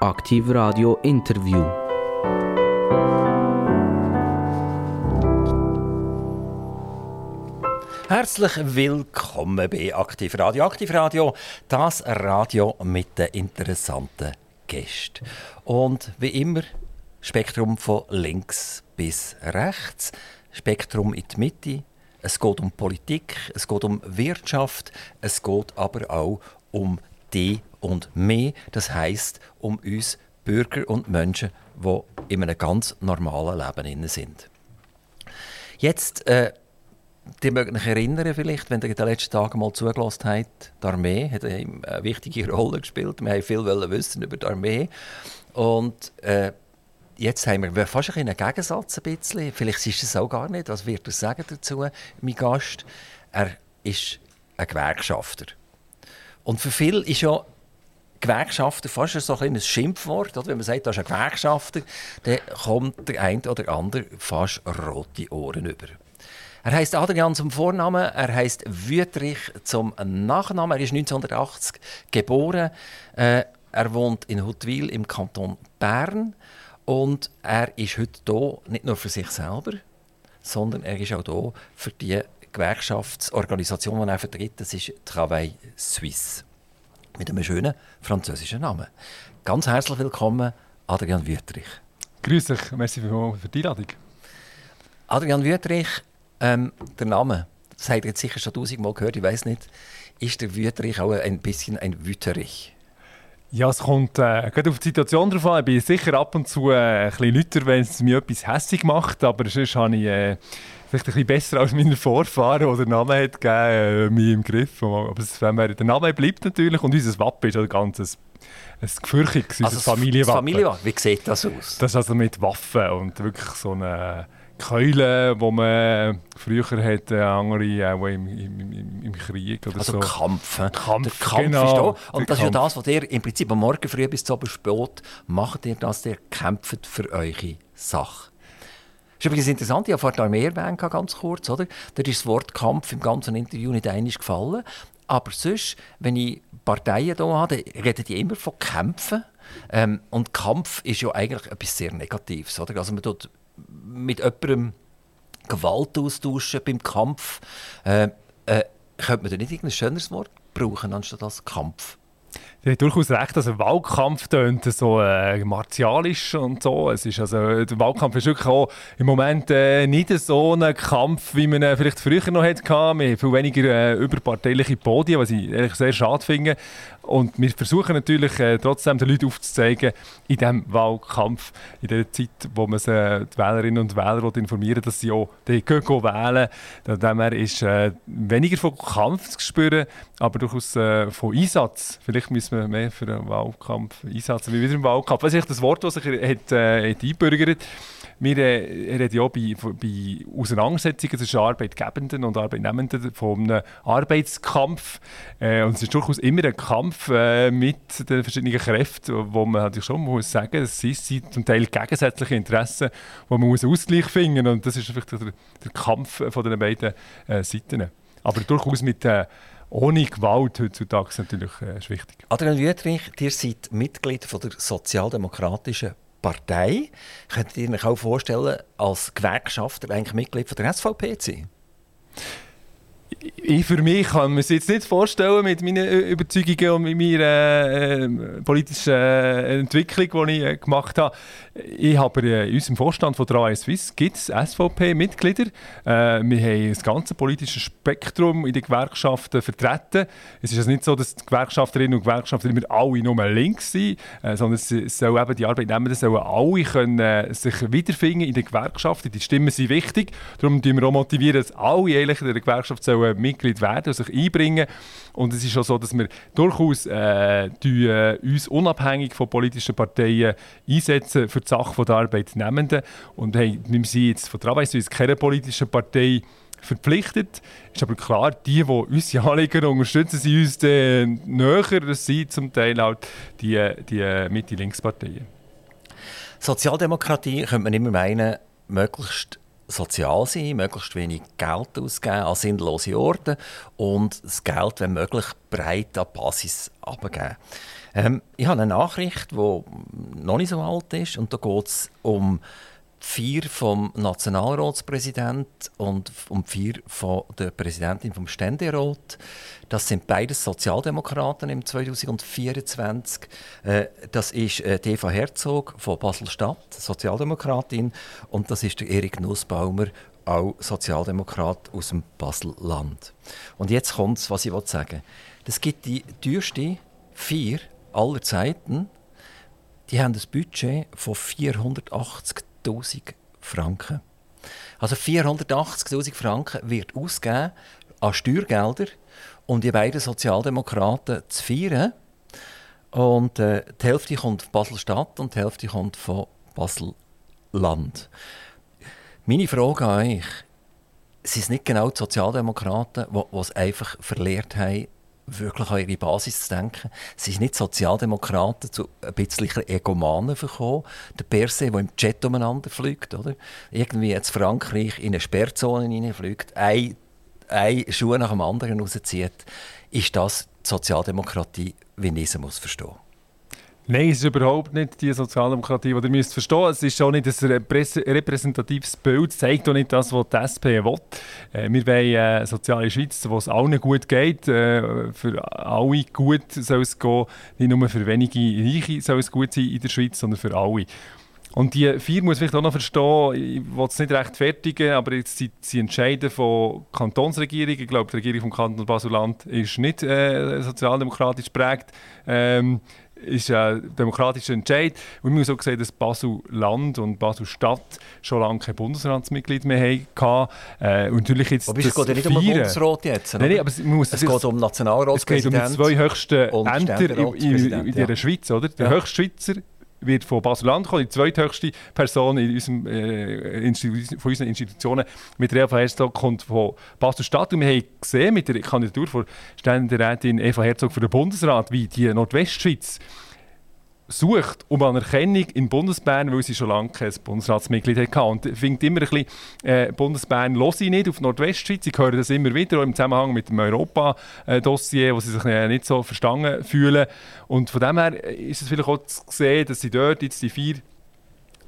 Aktiv Radio Interview. Herzlich willkommen bei Aktiv Radio. Aktiv Radio, das Radio mit den interessanten Gästen. Und wie immer, Spektrum von links bis rechts, Spektrum in die Mitte. Es geht um Politik, es geht um Wirtschaft, es geht aber auch um die und mehr. Das heißt um uns Bürger und Menschen, die in einem ganz normalen Leben sind. Jetzt äh, die mögen sich erinnern vielleicht, wenn ihr in den letzten Tagen mal zugelassen habt, die Armee hat eine wichtige Rolle gespielt. Wir wollten viel wissen über die Armee. Und äh, jetzt haben wir fast ein einen Gegensatz. Ein bisschen. Vielleicht ist es auch gar nicht. Was wird er sagen dazu, mein Gast? Er ist ein Gewerkschafter. Und für viele ist ja Gewerkschafter fast so ein Schimpfwort. Oder? Wenn man sagt, das ist ein Gewerkschafter, dann kommt der eine oder andere fast rote Ohren über. Er heißt Adrian zum Vornamen, er heißt Wüterich zum Nachnamen. Er ist 1980 geboren. Äh, er wohnt in Huttwil im Kanton Bern und er ist heute hier nicht nur für sich selber, sondern er ist auch hier für die Gewerkschaftsorganisation, die er vertritt. Das ist Travail Suisse mit einem schönen französischen Namen. Ganz herzlich willkommen, Adrian Wüterich. Grüß dich, merci für die Einladung. Adrian Wüterich ähm, der Name, das habt ihr jetzt sicher schon tausendmal gehört, ich weiß nicht. Ist der Wüterich auch ein bisschen ein Wüterich? Ja, es kommt äh, gerade auf die Situation drauf an. Ich bin sicher ab und zu äh, ein bisschen lauter, wenn es mir etwas hässlich macht, aber sonst habe ich äh, vielleicht ein bisschen besser als meine Vorfahren, die den Namen hat gegeben, äh, mich im Griff. Aber es, wenn man, der Name bleibt natürlich und unser Wappen ist ein ganzes ein gefürchtiges, also Familienwappen. Familienwappen. Wie sieht das aus? Das ist also mit Waffen und wirklich so eine Keulen, die man früher hat, äh, andere auch im, im, im, Krieg oder also so. Kampf. Kampf, der Kampf genau, ist da. Und das Kampf. ist ja das, was ihr im Prinzip am Morgen früh bis zum spät macht, ihr das, ihr kämpft für eure Sache. Das ist übrigens interessant, ich habe vorhin die Armee erwähnt, ganz kurz. Oder? Da ist das Wort Kampf im ganzen Interview nicht einmal gefallen. Aber sonst, wenn ich Parteien hier habe, reden die immer von Kämpfen. Ähm, und Kampf ist ja eigentlich etwas sehr Negatives. Oder? Also man tut mit jemandem Gewalt austauschen beim Kampf, äh, äh, könnte man da nicht ein schöneres Wort brauchen anstatt das Kampf? Du hast durchaus recht, ein Wahlkampf tönt so äh, martialisch und so. Es ist also, der Wahlkampf ist wirklich auch im Moment äh, nicht so ein Kampf, wie man äh, vielleicht früher noch hatte. Wir haben viel weniger äh, überparteiliche Podien, was ich ehrlich sehr schade finde. Und wir versuchen natürlich äh, trotzdem den Leuten aufzuzeigen, in diesem Wahlkampf, in der Zeit, wo man äh, die Wählerinnen und Wähler informieren dass sie auch die wählen können. ist äh, weniger von Kampf zu spüren, aber durchaus äh, von Einsatz. Vielleicht müssen wir mehr für einen Wahlkampf einsetzen, wie wieder im Wahlkampf. Das ist das Wort, das sich hat, äh, hat einbürgert wir äh, reden ja bei, bei Auseinandersetzungen zwischen Arbeitgebenden und Arbeitnehmenden von einem Arbeitskampf. Äh, und es ist durchaus immer ein Kampf äh, mit den verschiedenen Kräften, wo man halt schon muss sagen es sind zum Teil gegensätzliche Interessen, wo man muss Ausgleich finden. Und das ist vielleicht der, der Kampf von den beiden äh, Seiten. Aber durchaus mit äh, ohne Gewalt heutzutage natürlich äh, wichtig. Adrian Wüttrich, ihr seid Mitglied von der Sozialdemokratischen Partei. Könnt ihr euch auch vorstellen, als Gewerkschafter eigentlich Mitglied von der SVP zu sein? Ich für mich kann mir es jetzt nicht vorstellen mit meinen Überzeugungen und mit meiner äh, politischen äh, Entwicklung, die ich äh, gemacht habe. Ich habe in unserem Vorstand von der AS Swiss gibt es SVP-Mitglieder. Äh, wir haben das ganze politische Spektrum in den Gewerkschaften vertreten. Es ist also nicht so, dass die Gewerkschafterinnen und Gewerkschafter immer alle nur links sind, äh, sondern es, soll eben die Arbeitnehmer sollen alle können, äh, sich wiederfinden in den Gewerkschaften. Die Stimmen sind wichtig. Darum motivieren wir auch motivieren, dass alle in der Gewerkschaft sollen Mitglied werden und sich einbringen. Und es ist auch so, dass wir durchaus äh, die, äh, uns unabhängig von politischen Parteien einsetzen für die Sache der Arbeitnehmenden. Und hey, wir sind jetzt von der Arbeitsweise keine politische Partei verpflichtet. Ist aber klar, die, die unsere Anliegen unterstützen, sind uns näher. Das sind zum Teil auch die, die Mitte-Links-Parteien. Sozialdemokratie könnte man immer meinen, möglichst sozial sein, möglichst wenig Geld ausgeben an sinnlose Orte und das Geld, wenn möglich, breit an die Basis abgeben. Ähm, ich habe eine Nachricht, die noch nicht so alt ist. Und da geht es um vier vom Nationalratspräsident und um vier von der Präsidentin vom Ständerat. Das sind beides Sozialdemokraten im 2024. Äh, das ist äh, Eva Herzog von Basel-Stadt, Sozialdemokratin, und das ist Erik Nussbaumer, auch Sozialdemokrat aus dem Basel-Land. Und jetzt kommt es, was ich sagen will. Es gibt die teuerste vier aller Zeiten. Die haben ein Budget von 480 480.000 Franken. Also 480.000 Franken wird ausgegeben an Steuergelder, um die beiden Sozialdemokraten zu feiern. Und äh, die Hälfte kommt von Basel-Stadt und die Hälfte kommt von Basel-Land. Meine Frage an euch, sind es nicht genau die Sozialdemokraten, die es einfach verlehrt haben, wirklich an ihre Basis zu denken. Sie sind nicht Sozialdemokraten zu ein bisschen Egomanen verkommen. Der Perse, der im Jet umeinander fliegt, oder? Irgendwie jetzt Frankreich in eine Sperrzone hineinfliegt, ein, Schuh nach dem anderen rauszieht. Ist das die Sozialdemokratie, wie ich sie muss verstehen Nein, es ist überhaupt nicht die Sozialdemokratie, die ihr müsst verstehen Es ist auch nicht ein repräsentatives Bild, es zeigt auch nicht das, was die SP will. Äh, wir wollen eine soziale Schweiz, wo es allen gut geht. Äh, für alle gut soll es gehen. Nicht nur für wenige Reiche soll es gut sein in der Schweiz, sondern für alle. Und die vier muss ich vielleicht auch noch verstehen, ich will es nicht rechtfertigen, aber jetzt sie, sie entscheiden von Kantonsregierung. Ich glaube, die Regierung vom Kanton Basel-Land ist nicht äh, sozialdemokratisch geprägt. Ähm, ist ein demokratischer Entscheid. Und wir haben auch gesehen, dass Basel-Land und Basel-Stadt schon lange kein Bundesratsmitglied mehr hatten. Äh, und natürlich jetzt aber es geht ja nicht um den Bundesrat jetzt. Nein, nein, aber es, muss, es geht um Nationalratspräsident. Es geht um die zwei höchsten Ämter in, in, in, in der Schweiz. Oder? Der ja. höchste Schweizer wird von Basel-Land kommen, die zweithöchste Person in unserem, äh, von unseren Institutionen mit Eva Herzog kommt von Basel-Stadt. Und wir haben gesehen mit der Kandidatur von Ständerätin Eva Herzog für den Bundesrat, wie die Nordwestschweiz sucht um Anerkennung in Bundesbern, weil sie schon lange kein Bundesratsmitglied hatte. Und ich immer ein bisschen, äh, Bundesbern los ich nicht auf Nordwestschweiz. Ich höre das immer wieder, auch im Zusammenhang mit dem Europa-Dossier, wo sie sich äh, nicht so verstanden fühlen. Und von dem her ist es vielleicht auch zu sehen, dass sie dort jetzt die vier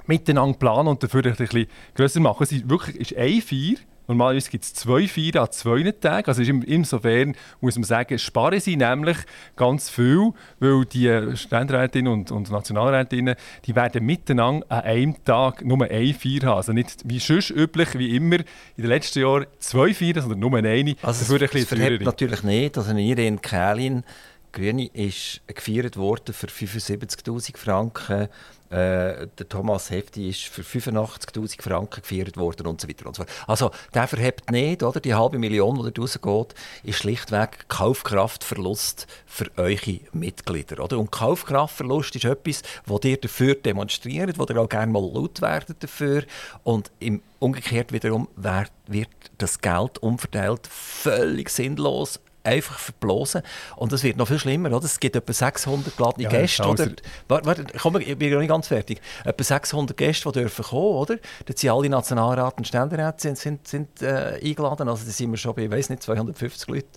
miteinander planen und dafür ein bisschen grösser machen. Es ist wirklich ist ein Vier, Normalerweise gibt es zwei Feiern an zwei Tagen. Also insofern muss man sagen, sparen sie nämlich ganz viel, weil die Ständerätinnen und, und Nationalrätinnen, die werden miteinander an einem Tag nur eine Feier haben. Also nicht wie sonst üblich, wie immer in den letzten Jahren zwei Feiern, sondern nur eine. Also das es verhebt natürlich nicht, dass eine Irene Kählin Grüne ist gefeiert worden für 75'000 Franken äh, der Thomas Hefti ist für 85.000 Franken gefeiert worden und so weiter und so fort. Also der verhebt nicht, oder? Die halbe Million, die da rausgeht, ist schlichtweg Kaufkraftverlust für eure Mitglieder, oder? Und Kaufkraftverlust ist etwas, wo ihr dafür demonstriert, wo ihr auch gerne mal laut werdet dafür und im umgekehrt wiederum wird das Geld umverteilt völlig sinnlos einfach verblasen. Und es wird noch viel schlimmer, oder? Es gibt etwa 600 geladene ja, Gäste, oder? Warte, warte, komm, ich bin noch nicht ganz fertig. Etwa 600 Gäste, die dürfen kommen, oder? Da sind alle Nationalrat und Ständeräte sind, sind, sind äh, eingeladen, also da sind wir schon bei, ich weiß nicht, 250 Leuten.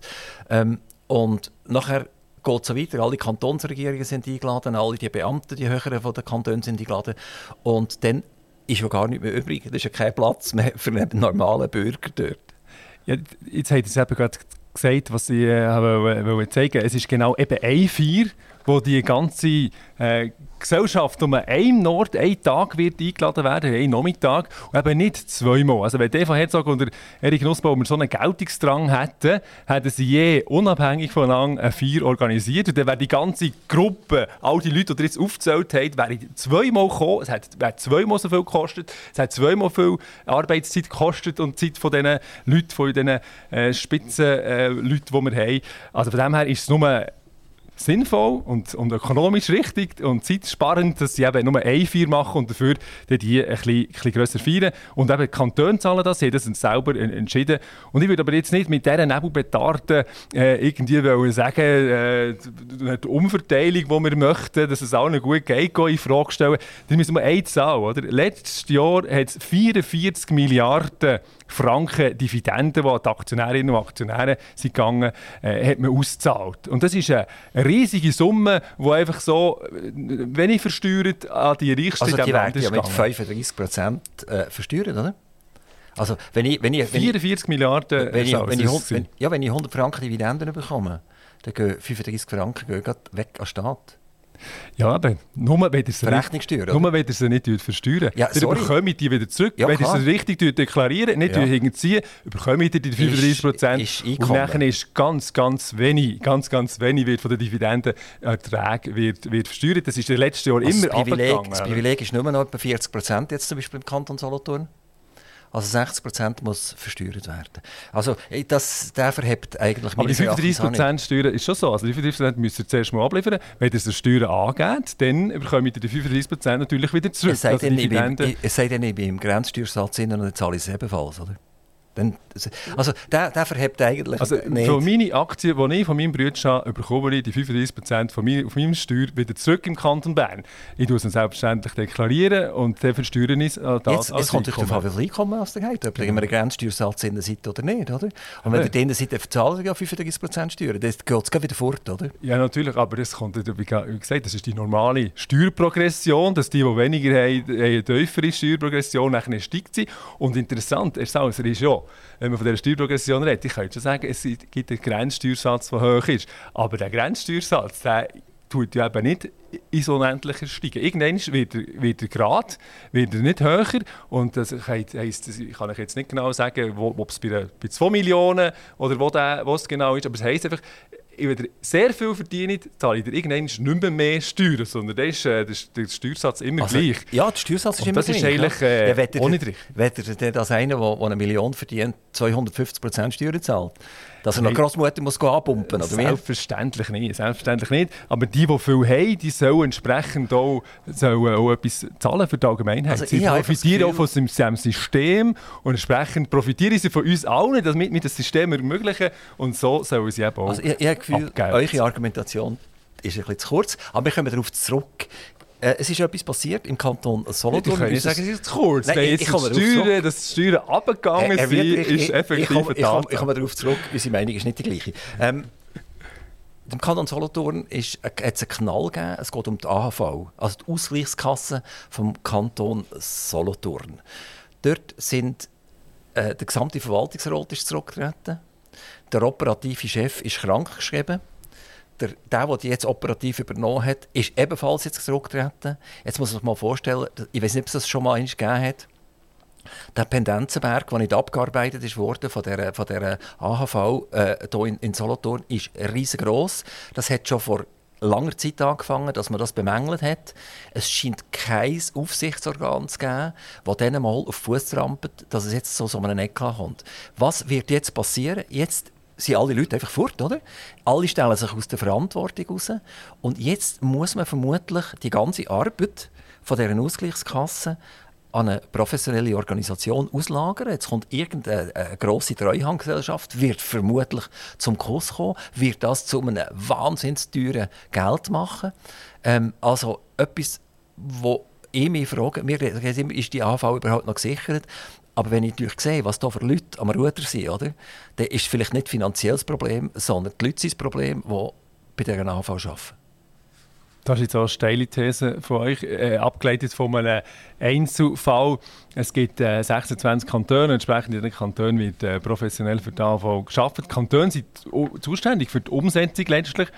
Ähm, und nachher geht es so weiter. Alle Kantonsregierungen sind eingeladen, alle die Beamten, die höheren von den Kantonen sind eingeladen. Und dann ist ja gar nicht mehr übrig. Da ist ja kein Platz mehr für einen normalen Bürger dort. Ja, jetzt ihr es eben gerade gesagt, was ich äh, wollte zeigen. Es ist genau eben ein Vier, wo die ganze äh, Gesellschaft um einen Ort, einen Tag wird eingeladen werden, einen Nachmittag, und eben nicht zweimal. Also wenn Eva Herzog und Erik Nussbaumer so einen Geltungsdrang hätten, hätten sie je unabhängig voneinander ein Vier organisiert und dann wäre die ganze Gruppe, all die Leute, die jetzt aufgezählt habt, wären zweimal gekommen, es hätte zweimal so viel gekostet, es hätte zweimal viel Arbeitszeit gekostet und Zeit von diesen Leuten, von diesen äh, Spitzenleuten, äh, die wir haben. Also von dem her ist es nur sinnvoll und, und ökonomisch richtig und zeitsparend, dass sie eben nur eine Feier machen und dafür die ein bisschen, ein bisschen grösser feiern. Und eben die Kantone zahlen das, sie haben das selber entschieden. Und ich würde aber jetzt nicht mit dieser Nebelbetarten äh, irgendwie wollen sagen, äh, die Umverteilung, die wir möchten, dass es allen gut geht, in Frage stellen. Das müssen wir eine Zahl, oder? Letztes Jahr hat es 44 Milliarden Franken Dividenden, die an die Aktionärinnen und Aktionäre sind gegangen, äh, hat man ausgezahlt. Und das ist eine, riesige Summe, die einfach so äh, wenig versteuert an die Reichsten also die Land ist ja mit gegangen. 35 Prozent äh, versteuert, oder? Also wenn ich, wenn ich, wenn ich, 44 Milliarden wenn ich, wenn ich, wenn, ja, wenn ich 100 Franken Dividenden bekomme, dann gehen 35 Franken gehen weg an den Staat. Ja, aber nur wenn ihr sie nicht, nur wenn ihr sie nicht versteuern. Ja, ihr sorry. bekommt die wieder zurück. Ja, wenn ihr sie richtig deklarieren, nicht Ja. hinterziehen, bekommt ihr die 35 Prozent. Und nachher ist ganz, ganz wenig, ganz, ganz wenig wird von den Dividendenerträgen wird, wird versteuert. Das ist in den letzten Jahren Also immer das, Privileg, abgegangen. das? Privileg ist nur noch etwa 40 Prozent jetzt zum Beispiel im Kanton Solothurn. Also 60 Prozent muss versteuert werden. Also das, der verhebt eigentlich Aber die meines Erachtens 35 auch nicht. Prozent Steuern ist schon so. Also die 35 Prozent müsst ihr zuerst mal abliefern. Wenn ihr die Steuern angeht, dann bekommt ihr die 35 Prozent natürlich wieder zurück. Es sei Also denn, ich bin, Dividenden- ich- es sei denn, ich bin im Grenzsteuersatz drin und dann zahle ich es ebenfalls, oder? Dann, also der, der verhebt eigentlich Also nicht. von meinen Aktien, die ich von meinem Bruder habe, bekomme ich die 35% von meiner, von meinem Steuer wieder zurück im Kanton Bern. Ich tue es dann selbstverständlich deklarieren und dann versteuere ich es an das Jetzt, jetzt kommt natürlich darauf an, wie viel Einkommen es da hat, ob ihr immer einen Grenzsteuersatz drin seid oder nicht. Oder? Und wenn Ja. drin seid, dann zahlt ihr ja 35% Steuern. Dann geht es wieder fort, oder? Ja, natürlich, aber das kommt, wie ge- wie gesagt, das ist die normale Steuerprogression, dass die, die weniger haben, eine tiefere Steuerprogression, nachher steigt sie. Und interessant, Herr Sauser, ist ja, wenn man von dieser Steuerprogression redet, ich könnte schon sagen, es gibt einen Grenzsteuersatz, der hoch ist. Aber der Grenzsteuersatz, der tut ja eben nicht ins Unendliche steigen. Irgendwann wird er, wird er gerade, wird er nicht höher. Und das heisst, ich kann euch jetzt nicht genau sagen, ob es bei, bei 2 Millionen oder wo, der, wo es genau ist, aber es heisst einfach, ich wenn ihr sehr viel verdient, zahle ich dir irgendwann nicht mehr, mehr Steuern, sondern dann ist äh, der, der Steuersatz immer Also, gleich. Ja, der Steuersatz ist immer das ist gleich, eigentlich, äh, ja, wenn auch ihr dann als einer, der, der eine Million verdient, 250% Steuern zahlt, dass er noch. Großmutter muss oder wie? Selbstverständlich nicht, selbstverständlich nicht. Aber die, die viel haben, die sollen entsprechend auch, sollen auch etwas zahlen für die Allgemeinheit. Also sie profitieren auch von diesem System und entsprechend profitieren sie von uns allen, damit wir das System ermöglichen und so sollen sie eben auch Also ich, ich habe Gefühl, eure Argumentation ist ein bisschen zu kurz, aber wir kommen darauf zurück. Äh, es ist etwas passiert im Kanton Ich Solothurn. kann nicht sagen, es ist kurz. Nein, ich- ich komme die darauf Steuern, zurück. dass die Steuern abgegangen sind, Wietrich, ist ich- effektiv ich, komme, ich, komme, ich komme darauf zurück, unsere Meinung ist nicht die gleiche. Ähm, im Kanton Solothurn ist, äh, hat es einen Knall gegeben, es geht um die AHV, also die Ausgleichskasse vom Kanton Solothurn. Dort sind äh, der gesamte Verwaltungsrat ist zurückgetreten, der operative Chef ist krankgeschrieben, der, der, der die jetzt operativ übernommen hat, ist ebenfalls jetzt zurückgetreten. Jetzt muss man sich mal vorstellen, ich weiß nicht, ob es das schon mal einmal gegeben hat, der Pendenzenberg, der nicht abgearbeitet worden von der, von der AHV äh, hier in, in Solothurn, ist riesengroß. Das hat schon vor langer Zeit angefangen, dass man das bemängelt hat. Es scheint kein Aufsichtsorgan zu geben, das dann mal auf Fuß trampelt, dass es jetzt so so einen Eck kommt. Was wird jetzt passieren? Jetzt sind alle Leute einfach fort, oder? Alle stellen sich aus der Verantwortung raus. Und jetzt muss man vermutlich die ganze Arbeit von dieser Ausgleichskasse an eine professionelle Organisation auslagern. Jetzt kommt irgendeine eine grosse Treuhandgesellschaft, wird vermutlich zum Kurs kommen, wird das zu einem wahnsinnig teuren Geld machen. Ähm, also etwas, wo ich mich frage, ist die AV überhaupt noch gesichert? Aber wenn ich natürlich sehe, was da für Leute am Ruder sind, oder, dann ist es vielleicht nicht finanzielles Problem, sondern die Leute sind das Problem, die bei dieser AV arbeiten. Das ist jetzt auch eine steile These von euch, äh, abgeleitet von einem Einzelfall. Es gibt äh, 26 Kantone, entsprechend in den wird äh, professionell für die AV geschaffen. Die Kantone sind zuständig für die Umsetzung letztlich,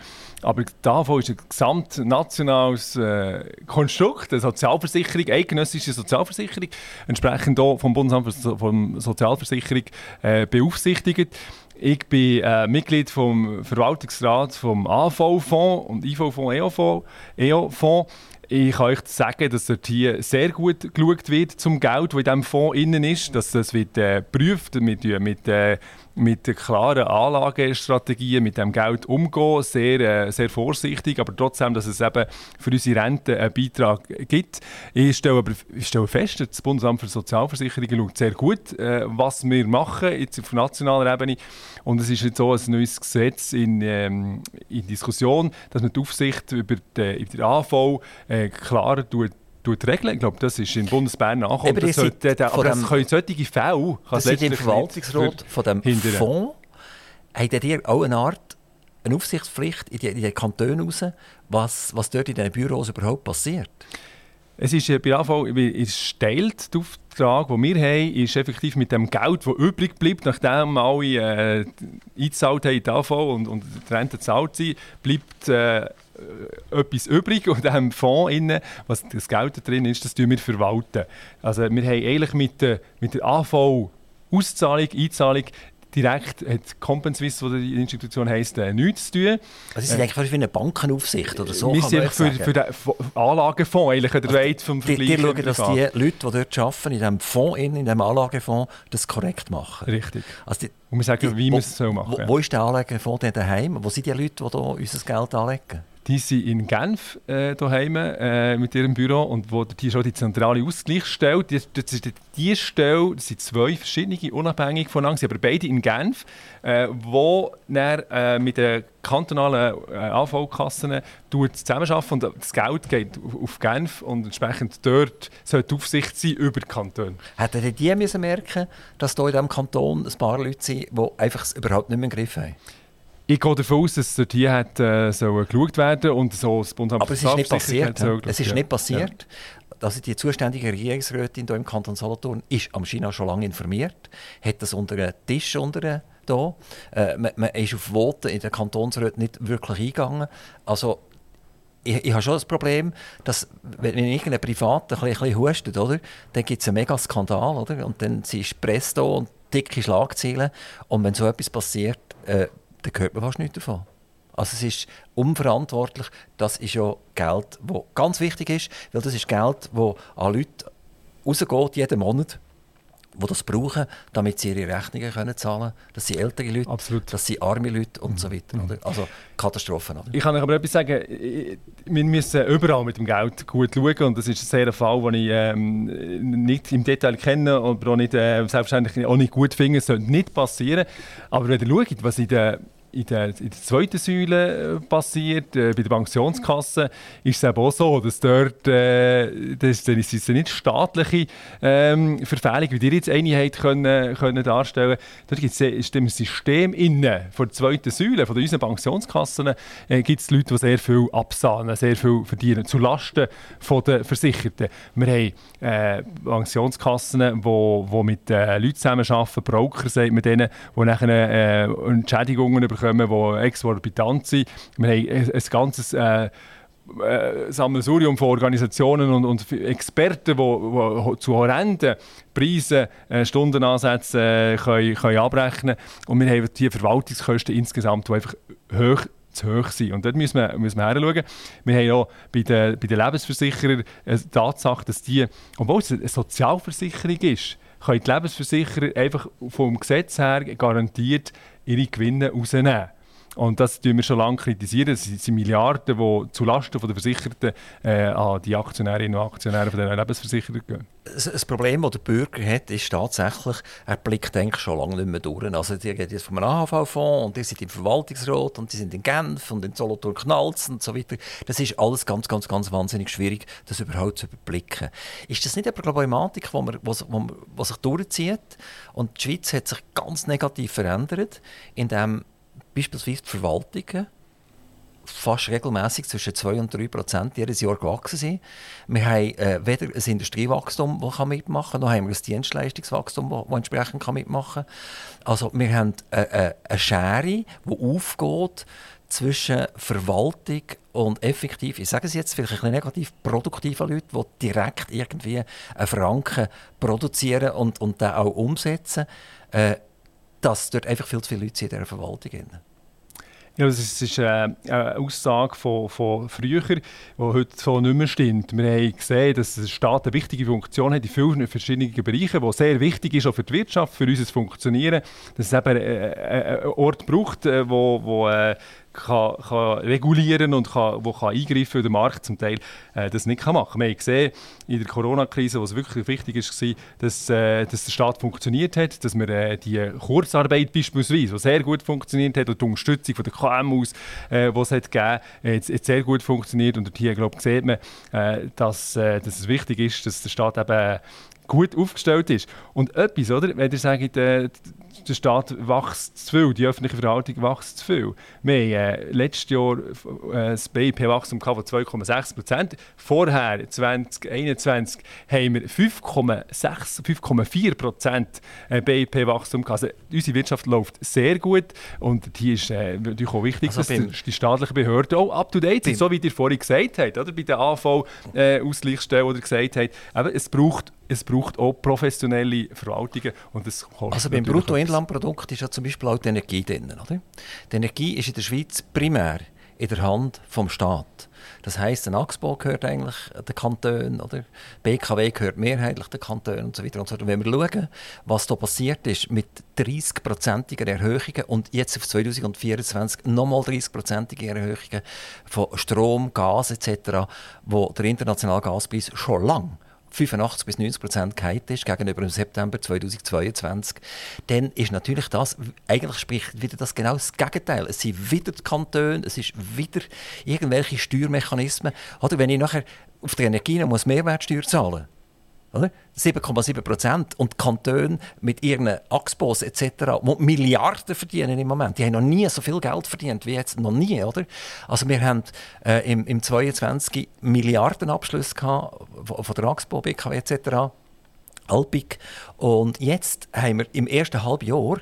aber die AV ist ein gesamtnationales äh, Konstrukt, eine Sozialversicherung, eidgenössische Sozialversicherung, entsprechend auch vom Bundesamt für so vom Sozialversicherung äh, beaufsichtigt. Ich bin äh, Mitglied vom Verwaltungsrat vom AV-Fonds und IV-Fonds, EO-Fonds. EO-Fonds. Ich kann euch sagen, dass dort hier sehr gut geschaut wird zum Geld, das in diesem Fonds innen ist. Dass das wird äh, geprüft mit, mit, äh, mit klaren Anlagestrategien, mit dem Geld umgehen, sehr, äh, sehr vorsichtig, aber trotzdem, dass es eben für unsere Rente einen Beitrag gibt. Ich stelle aber ich stelle fest, das Bundesamt für Sozialversicherungen schaut sehr gut, äh, was wir machen jetzt auf nationaler Ebene. Und es ist jetzt so ein neues Gesetz in, ähm, in Diskussion, dass man die Aufsicht über die, über die AV äh, klarer tut regeln. Ich glaube, das ist in Bundesbern nachgekommen. Aber, das, sollte, der, aber das können solche Fälle... Das sind im Verwaltungsrat von dem hindern. Fonds. Habt ihr auch eine Art eine Aufsichtspflicht in den Kantonen raus, was, was dort in diesen Büros überhaupt passiert? Es ist bei AV teilt, der Auftrag, den wir haben, ist effektiv mit dem Geld, das übrig bleibt, nachdem alle äh, eingezahlt haben in die AV und, und die Rente gezahlt sind, bleibt äh, etwas übrig und diesem Fonds, innen, was das Geld da drin ist, das wir verwalten. Also wir haben eigentlich mit der, mit der AV Auszahlung, Einzahlung direkt hat Compenswiss, wo die Institution heisst, äh, nichts zu tun. Also Sie äh, eigentlich wie eine Bankenaufsicht oder so? Wir sind für, für den Anlagefonds, eigentlich der also vom Vergleich. Die, die schauen, dass die Leute, die dort arbeiten, in diesem Fonds, in diesem Anlagefonds, das korrekt machen. Richtig. Also die, Und wir sagen, die, wie wir es so machen. Wo, wo ist der Anlagefonds denn daheim? Wo sind die Leute, die hier unser Geld anlegen? Die sind in Genf äh, daheim, äh, mit ihrem Büro und wo die schon die zentrale Ausgleichsstelle, die, das ist die Stelle, das sind zwei verschiedene, unabhängig voneinander, aber beide in Genf, äh, wo dann, äh, mit den kantonalen äh, AV-Kassen zusammenarbeiten und das Geld geht auf Genf und entsprechend dort soll die Aufsicht sein über die Kantone. Hätten die müssen merken dass hier in diesem Kanton ein paar Leute sind, die einfach überhaupt nicht mehr im Griff haben? Ich gehe davon aus, dass dort hier hat, äh, so geschaut werden und so das Bundesamt Aber es ist nicht passiert. So, es ist ja. nicht passiert. Ja. Also die zuständige Regierungsrätin hier im Kanton Solothurn ist am China schon lange informiert, hat das unter einen Tisch unter da. Äh, man, man, ist auf Voten in der Kantonsräte nicht wirklich eingegangen. Also ich, ich habe schon das Problem, dass wenn irgendein Privat ein bisschen, ein bisschen hustet, oder, dann gibt es einen mega Skandal, oder? Und dann ist Presto und dicke Schlagzeilen. Und wenn so etwas passiert, äh, dann hört man fast nichts davon. Also es ist unverantwortlich. Das ist ja Geld, das ganz wichtig ist, weil das ist Geld, das an Leute rausgeht, jeden Monat, die das brauchen, damit sie ihre Rechnungen können zahlen können. Das sind ältere Leute, Absolut. das sind arme Leute und so weiter. Oder? Also Katastrophen. Oder? Ich kann euch aber etwas sagen, wir müssen überall mit dem Geld gut schauen und das ist sehr ein Fall, den ich ähm, nicht im Detail kenne, aber auch nicht, äh, selbstverständlich auch nicht gut finde. Es sollte nicht passieren. Aber wenn ihr schaut, was in der in der, in der zweiten Säule äh, passiert, äh, bei der Pensionskasse, ist es eben auch so, dass dort äh, das, das ist nicht staatliche ähm, Verfehlung, wie ihr jetzt eine können, können darstellen. Dort gibt es im System innen, von der zweiten Säule, von unseren Pensionskassen, äh, gibt es Leute, die sehr viel absahnen, sehr viel verdienen, zulasten der Versicherten. Wir haben äh, Pensionskassen, die mit äh, Leuten zusammenarbeiten, Broker sagt man denen, die nachher äh, Entschädigungen bekommen kommen, die exorbitant sind. Wir haben ein, ganzes äh, äh, Sammelsurium von Organisationen und, und Experten, die zu horrenden Preisen äh, Stundenansätze äh, können, können abrechnen Und wir haben die Verwaltungskosten insgesamt, die einfach hoch zu hoch sind. Und dort müssen wir, müssen wir hinschauen. Wir haben auch bei den, bei den Lebensversicherern eine Tatsache, dass die, obwohl es eine Sozialversicherung ist, können die Lebensversicherer einfach vom Gesetz her garantiert ihre Gewinne rausnehmen. Und das tun wir schon lange kritisieren. Das sind Milliarden, die zulasten der Versicherten äh, an die Aktionärinnen und Aktionäre der Lebensversicherung gehen. Das Problem, das der Bürger hat, ist tatsächlich, er blickt eigentlich schon lange nicht mehr durch. Also die geht jetzt vom AHV-Fonds und die sind im Verwaltungsrat und die sind in Genf und in Solothurn Knalz und so weiter. Das ist alles ganz, ganz, ganz wahnsinnig schwierig, das überhaupt zu überblicken. Ist das nicht eine Problematik, die sich durchzieht? Und die Schweiz hat sich ganz negativ verändert, indem beispielsweise die Verwaltungen fast regelmäßig zwischen 2 und 3 Prozent jedes Jahr gewachsen sind. Wir haben äh, weder ein Industriewachstum, das mitmachen kann, noch haben wir ein Dienstleistungswachstum, das entsprechend mitmachen kann. Also wir haben äh, äh, eine Schere, die aufgeht zwischen Verwaltung und effektiv, ich sage es jetzt vielleicht ein bisschen negativ, produktiven Leuten, die direkt irgendwie einen Franken produzieren und, und den auch umsetzen. Äh, dass dort einfach viel zu viele Leute sind in dieser Verwaltung sind. Ja, das ist, äh, eine Aussage von, von früher, die heute so nicht mehr stimmt. Wir haben gesehen, dass der Staat eine wichtige Funktion hat in vielen verschiedenen Bereichen, die sehr wichtig ist auch für die Wirtschaft, für unser Funktionieren. Dass es eben einen Ort braucht, äh, wo, wo äh, kann, kann regulieren und kann, wo kann eingreifen, der Markt zum Teil äh, das nicht kann machen. Wir haben gesehen in der Corona-Krise, wo es wirklich wichtig war, dass, äh, dass der Staat funktioniert hat, dass wir äh, die Kurzarbeit beispielsweise, die sehr gut funktioniert hat, und die Unterstützung der KMUs, äh, die es hat gegeben, hat, hat sehr gut funktioniert. Und hier glaube ich, sieht man, äh, dass, äh, dass es wichtig ist, dass der Staat eben gut aufgestellt ist. Und etwas, oder? Wenn ihr sagt, äh, der Staat wächst zu viel, die öffentliche Verwaltung wächst zu viel. Wir haben äh, letztes Jahr äh, das BIP-Wachstum von 2,6 Prozent. Vorher, 2021, haben wir 5,6, 5,4 Prozent äh, BIP-Wachstum Also unsere Wirtschaft läuft sehr gut und hier ist äh, natürlich auch wichtig, also dass die staatlichen Behörden auch up-to-date sind, so wie ihr vorhin gesagt habt, oder? bei der AV-Ausgleichsstelle, äh, oder gesagt habt, eben, es braucht es braucht auch professionelle Verwaltungen und das Also beim Bruttoinlandprodukt ist ja zum Beispiel auch die Energie drin. Oder? Die Energie ist in der Schweiz primär in der Hand vom Staat. Das heisst, ein AXPO gehört eigentlich den Kantonen, oder? BKW gehört mehrheitlich den Kantonen und so weiter und so Und wenn wir schauen, was da passiert ist mit 30-prozentiger Erhöhungen und jetzt auf 2024 nochmal 30-prozentige Erhöhungen von Strom, Gas etc., wo der internationale Gaspreis schon lange 85 bis 90 Prozent gehalten ist gegenüber dem September 2022, dann ist natürlich das, eigentlich spricht wieder das genau das Gegenteil. Es sind wieder die Kantone, es ist wieder irgendwelche Steuermechanismen. Oder wenn ich nachher auf die Energie muss Mehrwertsteuer zahlen muss, 7,7 Prozent. Und die Kantone mit ihren Axpos etc., die Milliarden verdienen im Moment, die haben noch nie so viel Geld verdient wie jetzt, noch nie, oder? Also wir haben äh, im, im 22 Milliardenabschluss gehabt, von der Axpo, BKW etc., Alpic. Und jetzt haben wir im ersten Halbjahr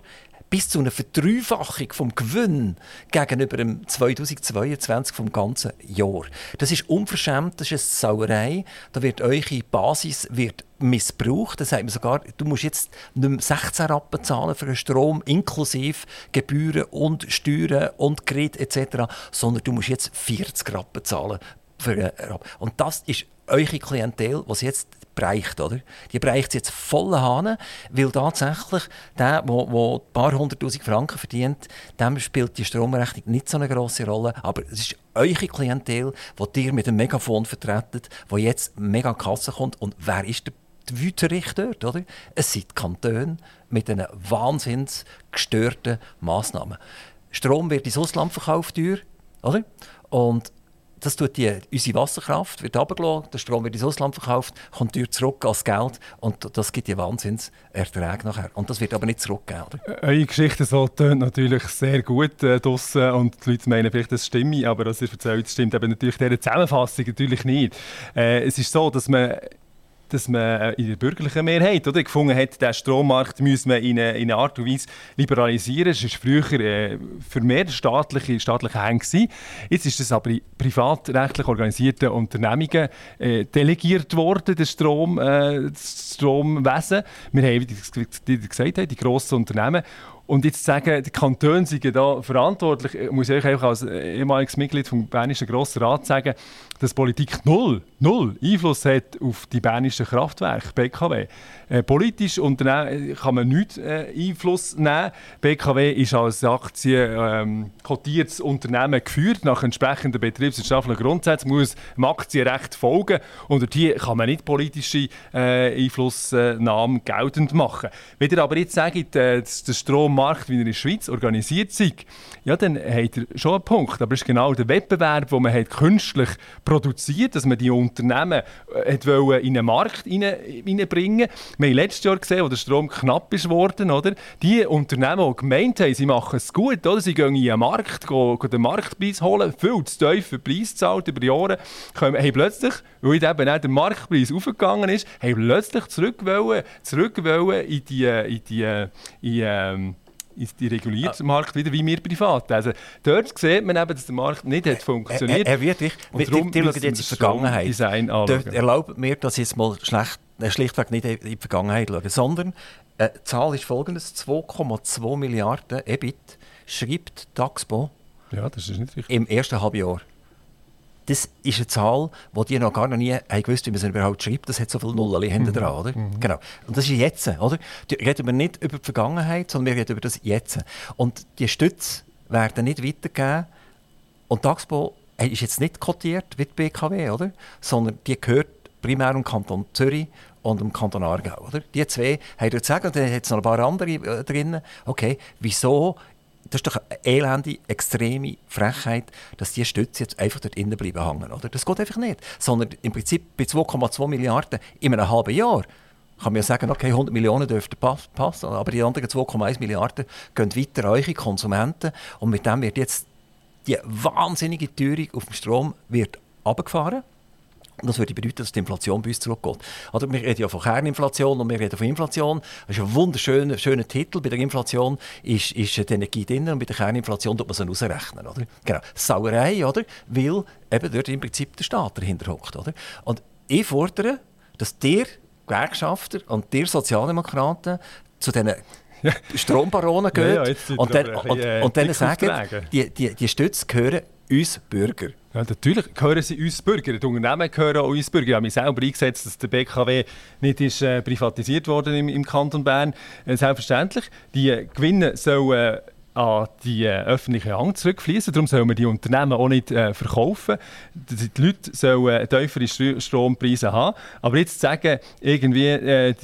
bis zu einer Verdreifachung vom Gewinn gegenüber dem 2022 vom ganzen Jahr. Das ist unverschämt, das ist eine Sauerei. Da wird eure Basis wird missbraucht. Da sagt man sogar, du musst jetzt nicht mehr 16 Rappen zahlen für den Strom, inklusive Gebühren und Steuern und Grid etc., sondern du musst jetzt 40 Rappen zahlen für einen Rappen. Und das ist eure Klientel, was jetzt bereicht, oder? Die bereicht jetzt volle Hahn, weil tatsächlich der, der, ein paar hunderttausend Franken verdient, dem spielt die Stromrechnung nicht so eine große Rolle, aber es ist eure Klientel, die ihr mit dem Megafon vertretet, wo jetzt mega Kasse kommt und wer ist der Wüterich dort, oder? Es sind Kantone mit diesen wahnsinns gestörten Massnahmen. Strom wird ins Ausland verkauft, teuer, oder? Und das tut die, unsere Wasserkraft, wird runtergelassen, der Strom wird ins Ausland verkauft, kommt teuer zurück als Geld und das gibt die Wahnsinnserträge nachher. Und das wird aber nicht zurückgegeben. Oder? Eure Geschichte so tönt natürlich sehr gut äh, draussen und die Leute meinen vielleicht, das stimme, aber was ihr erzählt, stimmt eben natürlich dieser Zusammenfassung natürlich nicht. Äh, es ist so, dass man dass man äh, in der bürgerlichen Mehrheit oder, gefunden hat, den Strommarkt müsse man in eine, in eine Art und Weise liberalisieren. Es war früher äh, für mehr staatliche, staatliche Hände. Jetzt ist das aber in privatrechtlich organisierten Unternehmungen äh, delegiert worden, das, Strom, äh, das Stromwesen. Wir haben, wie gesagt haben, die grossen Unternehmen. Und jetzt zu sagen, die Kantone sind da verantwortlich, muss ich euch als ehemaliges Mitglied vom Bernischen Grossen Rat sagen, dass Politik null, null Einfluss hat auf die bernischen Kraftwerke, BKW. Äh, politisch äh, kann man nicht äh, Einfluss nehmen. BKW ist als Aktie ähm, kotiertes Unternehmen geführt nach entsprechenden betriebswirtschaftlichen Grundsätzen, muss dem Aktienrecht folgen und hier kann man nicht politische äh, Einflussnahme geltend machen. Wenn ihr aber jetzt sagt, äh, dass der Strommarkt, wie er in der Schweiz organisiert ist, ja, dann hat er schon einen Punkt. Aber es ist genau der Wettbewerb, den man hat künstlich produziert, dass man die Unternehmen äh, in den Markt hineinbringen Wir haben letztes Jahr gesehen, wo der Strom knapp ist worden, oder? Die Unternehmen, die gemeint haben, sie machen es gut, oder? sie gehen in den Markt, gehen, gehen den Marktpreis holen, viel zu tiefen Preis zahlt über Jahre, haben, haben plötzlich, weil eben auch der Marktpreis aufgegangen ist, haben plötzlich zurück wollen, zurück wollen in die, in die in, ähm, ist die regulierte ah. Markt wieder wie wir privat. Also dort sieht man eben, dass der Markt nicht hat funktioniert. Er, er wird nicht. Und darum die, die jetzt in die Vergangenheit. Design erlaubt mir, dass ich jetzt mal schlecht, äh, schlichtweg nicht in die Vergangenheit schaue, sondern äh, die Zahl ist folgendes: 2,2 Milliarden EBIT schreibt Taxpo ja, das ist nicht richtig. im ersten Halbjahr das ist eine Zahl, die die noch gar noch nie haben gewusst, wie man sie überhaupt schreibt. Das hat so viele Nullen hinten mhm. dran, oder? Mhm. Genau. Und das ist jetzt, oder? Da reden wir nicht über die Vergangenheit, sondern wir reden über das Jetzt. Und die Stütze werden nicht weitergeben Und die Axpo ist jetzt nicht kotiert wie die BKW, oder? sondern die gehört primär im Kanton Zürich und im Kanton Aargau. Oder? Die zwei haben dort sagen, und dann hat es noch ein paar andere äh, drin. Okay, wieso das ist doch eine elende, extreme Frechheit, dass diese Stütze jetzt einfach dort innen bleiben hängen. Oder? Das geht einfach nicht. Sondern im Prinzip bei 2,2 Milliarden in einem halben Jahr kann man ja sagen, okay, 100 Millionen dürften passen, aber die anderen 2,1 Milliarden gehen weiter an eure Konsumenten und mit dem wird jetzt die wahnsinnige Teuerung auf dem Strom wird runtergefahren. Und das würde bedeuten, dass die Inflation bei uns zurückgeht. Oder wir reden ja von Kerninflation und wir reden von Inflation. Das ist ein wunderschöner schöner Titel. Bei der Inflation ist, ist die Energie drin und bei der Kerninflation tut man sie ausrechnen. Oder? Genau. Sauerei, oder? weil eben dort im Prinzip der Staat dahinter hockt. Oder? Und ich fordere, dass ihr Gewerkschafter und ihr Sozialdemokraten zu diesen Strombaronen gehen ja, ja, und, dann, und, äh, und dann sagen, die, die, die Stütze gehören uns Bürger. Ja, natürlich gehören sie uns Bürger. Die Unternehmen gehören auch uns Bürger. Ich habe mich selber eingesetzt, dass der BKW nicht ist, äh, privatisiert wurde im, im Kanton Bern. Äh, selbstverständlich. Die Gewinne sollen an die äh, öffentliche Hand zurückfließen. Darum sollen wir die Unternehmen auch nicht äh, verkaufen. Die Leute sollen tiefere Strompreise haben. Aber jetzt zu sagen, irgendwie äh,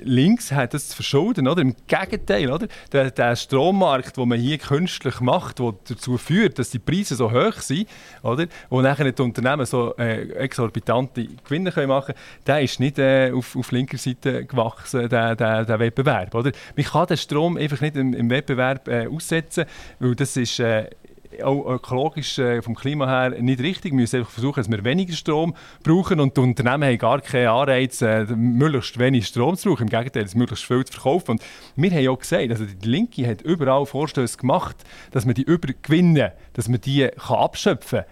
links hat das zu verschulden, oder? Im Gegenteil, oder? Der, der Strommarkt, den man hier künstlich macht, der dazu führt, dass die Preise so hoch sind, oder? Wo nachher die Unternehmen so äh, exorbitante Gewinne können machen können, der ist nicht äh, auf, auf linker Seite gewachsen, der, der, der Wettbewerb, oder? Man kann den Strom einfach nicht im, im Wettbewerb äh, aussetzen, weil das ist äh, auch ökologisch äh, vom Klima her nicht richtig. Wir müssen einfach versuchen, dass wir weniger Strom brauchen und die Unternehmen haben gar keinen Anreiz, äh, möglichst wenig Strom zu brauchen. Im Gegenteil, es möglichst viel zu verkaufen. Und wir haben auch gesagt, also die Linke hat überall Vorstöße gemacht, dass man die Übergewinne, dass man die kann abschöpfen kann.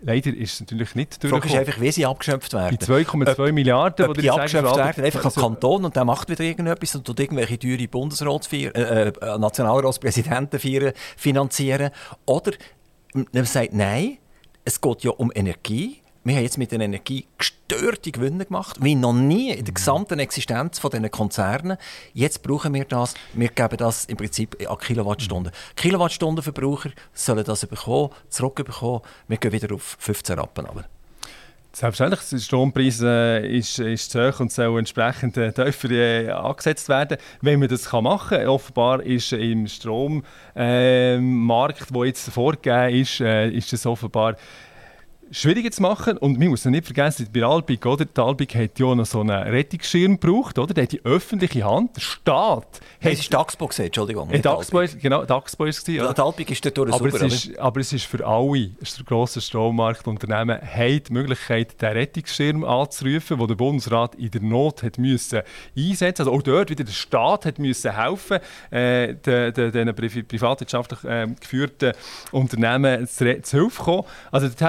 Leider ist es natürlich nicht durchgekommen. Die Frage ist einfach, wie sie abgeschöpft werden. Die 2,2 Milliarden, ob die, die abgeschöpft werden, einfach also, am Kanton und der macht wieder irgendetwas und tut irgendwelche teure Bundesratsfeiern, äh, äh, Nationalratspräsidenten finanzieren. Oder man sagt, nein, es geht ja um Energie wir haben jetzt mit der Energie gestörte Gewinne gemacht, wie noch nie in der gesamten Existenz dieser Konzerne. Jetzt brauchen wir das. Wir geben das im Prinzip an Kilowattstunden. Kilowattstundenverbraucher sollen das bekommen, zurückbekommen. Wir gehen wieder auf 15 Rappen. Aber. Selbstverständlich, der Strompreis äh, ist, ist zu hoch und soll entsprechend äh, tiefer äh, angesetzt werden, wenn man das kann machen kann. Offenbar ist im Strommarkt, äh, der jetzt vorgegeben ist, ist das offenbar schwieriger zu machen. Und man muss nicht vergessen, bei Albig, oder? Die Albig hat ja noch so einen Rettungsschirm gebraucht, oder? Der hat die öffentliche Hand, der Staat. Hey, es ist Daxpo gesehen, Entschuldigung. Äh, Daxpo, genau, Daxpo ist es. Die Albig ist dort aber super, es ist, aber es ist für alle grosse Strommarktunternehmen haben die Möglichkeit, den Rettungsschirm anzurufen, den der Bundesrat in der Not hat müssen einsetzen Also auch dort wieder der Staat hat müssen helfen, äh, den, den, den privatwirtschaftlich äh, geführten Unternehmen zu, zu Hilfe kommen. Also dort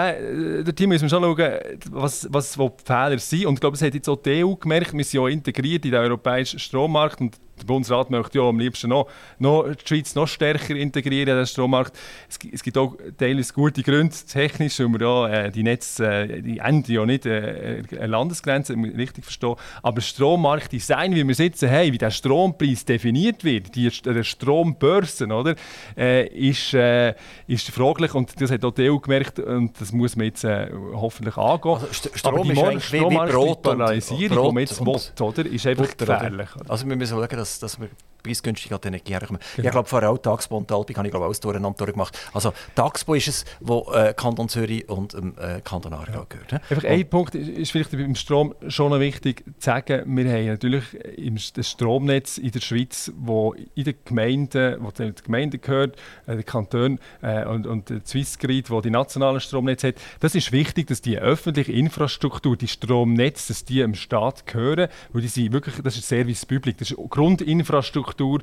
müssen wir schon schauen, was, was wo die Fehler sind. Und ich glaube, es hat jetzt auch die EU gemerkt, wir sind ja integriert in den europäischen Strommarkt und der Bundesrat möchte ja am liebsten noch, noch die Schweiz noch stärker integrieren in den Strommarkt. Es, es, gibt auch teilweise gute Gründe, technisch, weil wir ja, äh, die Netze äh, die enden ja nicht äh, eine Landesgrenze, richtig verstehen. Aber Strommarktdesign, wie wir sitzen haben, wie der Strompreis definiert wird, die der Strombörsen, oder, äh, ist, äh, ist fraglich und das hat auch die EU gemerkt und das muss man jetzt äh, hoffentlich angehen. Also St Strom Aber die ist eigentlich wie, wie Brot und, Brot die man jetzt will, oder, ist einfach Butter, gefährlich. Oder? Also wir müssen schauen, dass dass wir preisgünstig an die Energie herkommen. Genau. Ich glaube, vorher auch Taxpo und Alpik habe ich glaube alles durcheinander gemacht. Also Taxpo ist es, wo äh, Kanton Zürich und ähm, äh, Kanton Aargau ja. gehört. He? Einfach ein Punkt ist vielleicht beim Strom schon wichtig zu sagen. Wir haben natürlich im, das Stromnetz in der Schweiz, wo in den Gemeinden, wo die Gemeinden gehört, äh, die Kantone äh, und, und die Swissgrid, wo die nationalen Stromnetze hat. Das ist wichtig, dass die öffentliche Infrastruktur, die Stromnetze, dass die im Staat gehören, weil die sind wirklich, das ist Service Public, das ist Grundinfrastruktur, die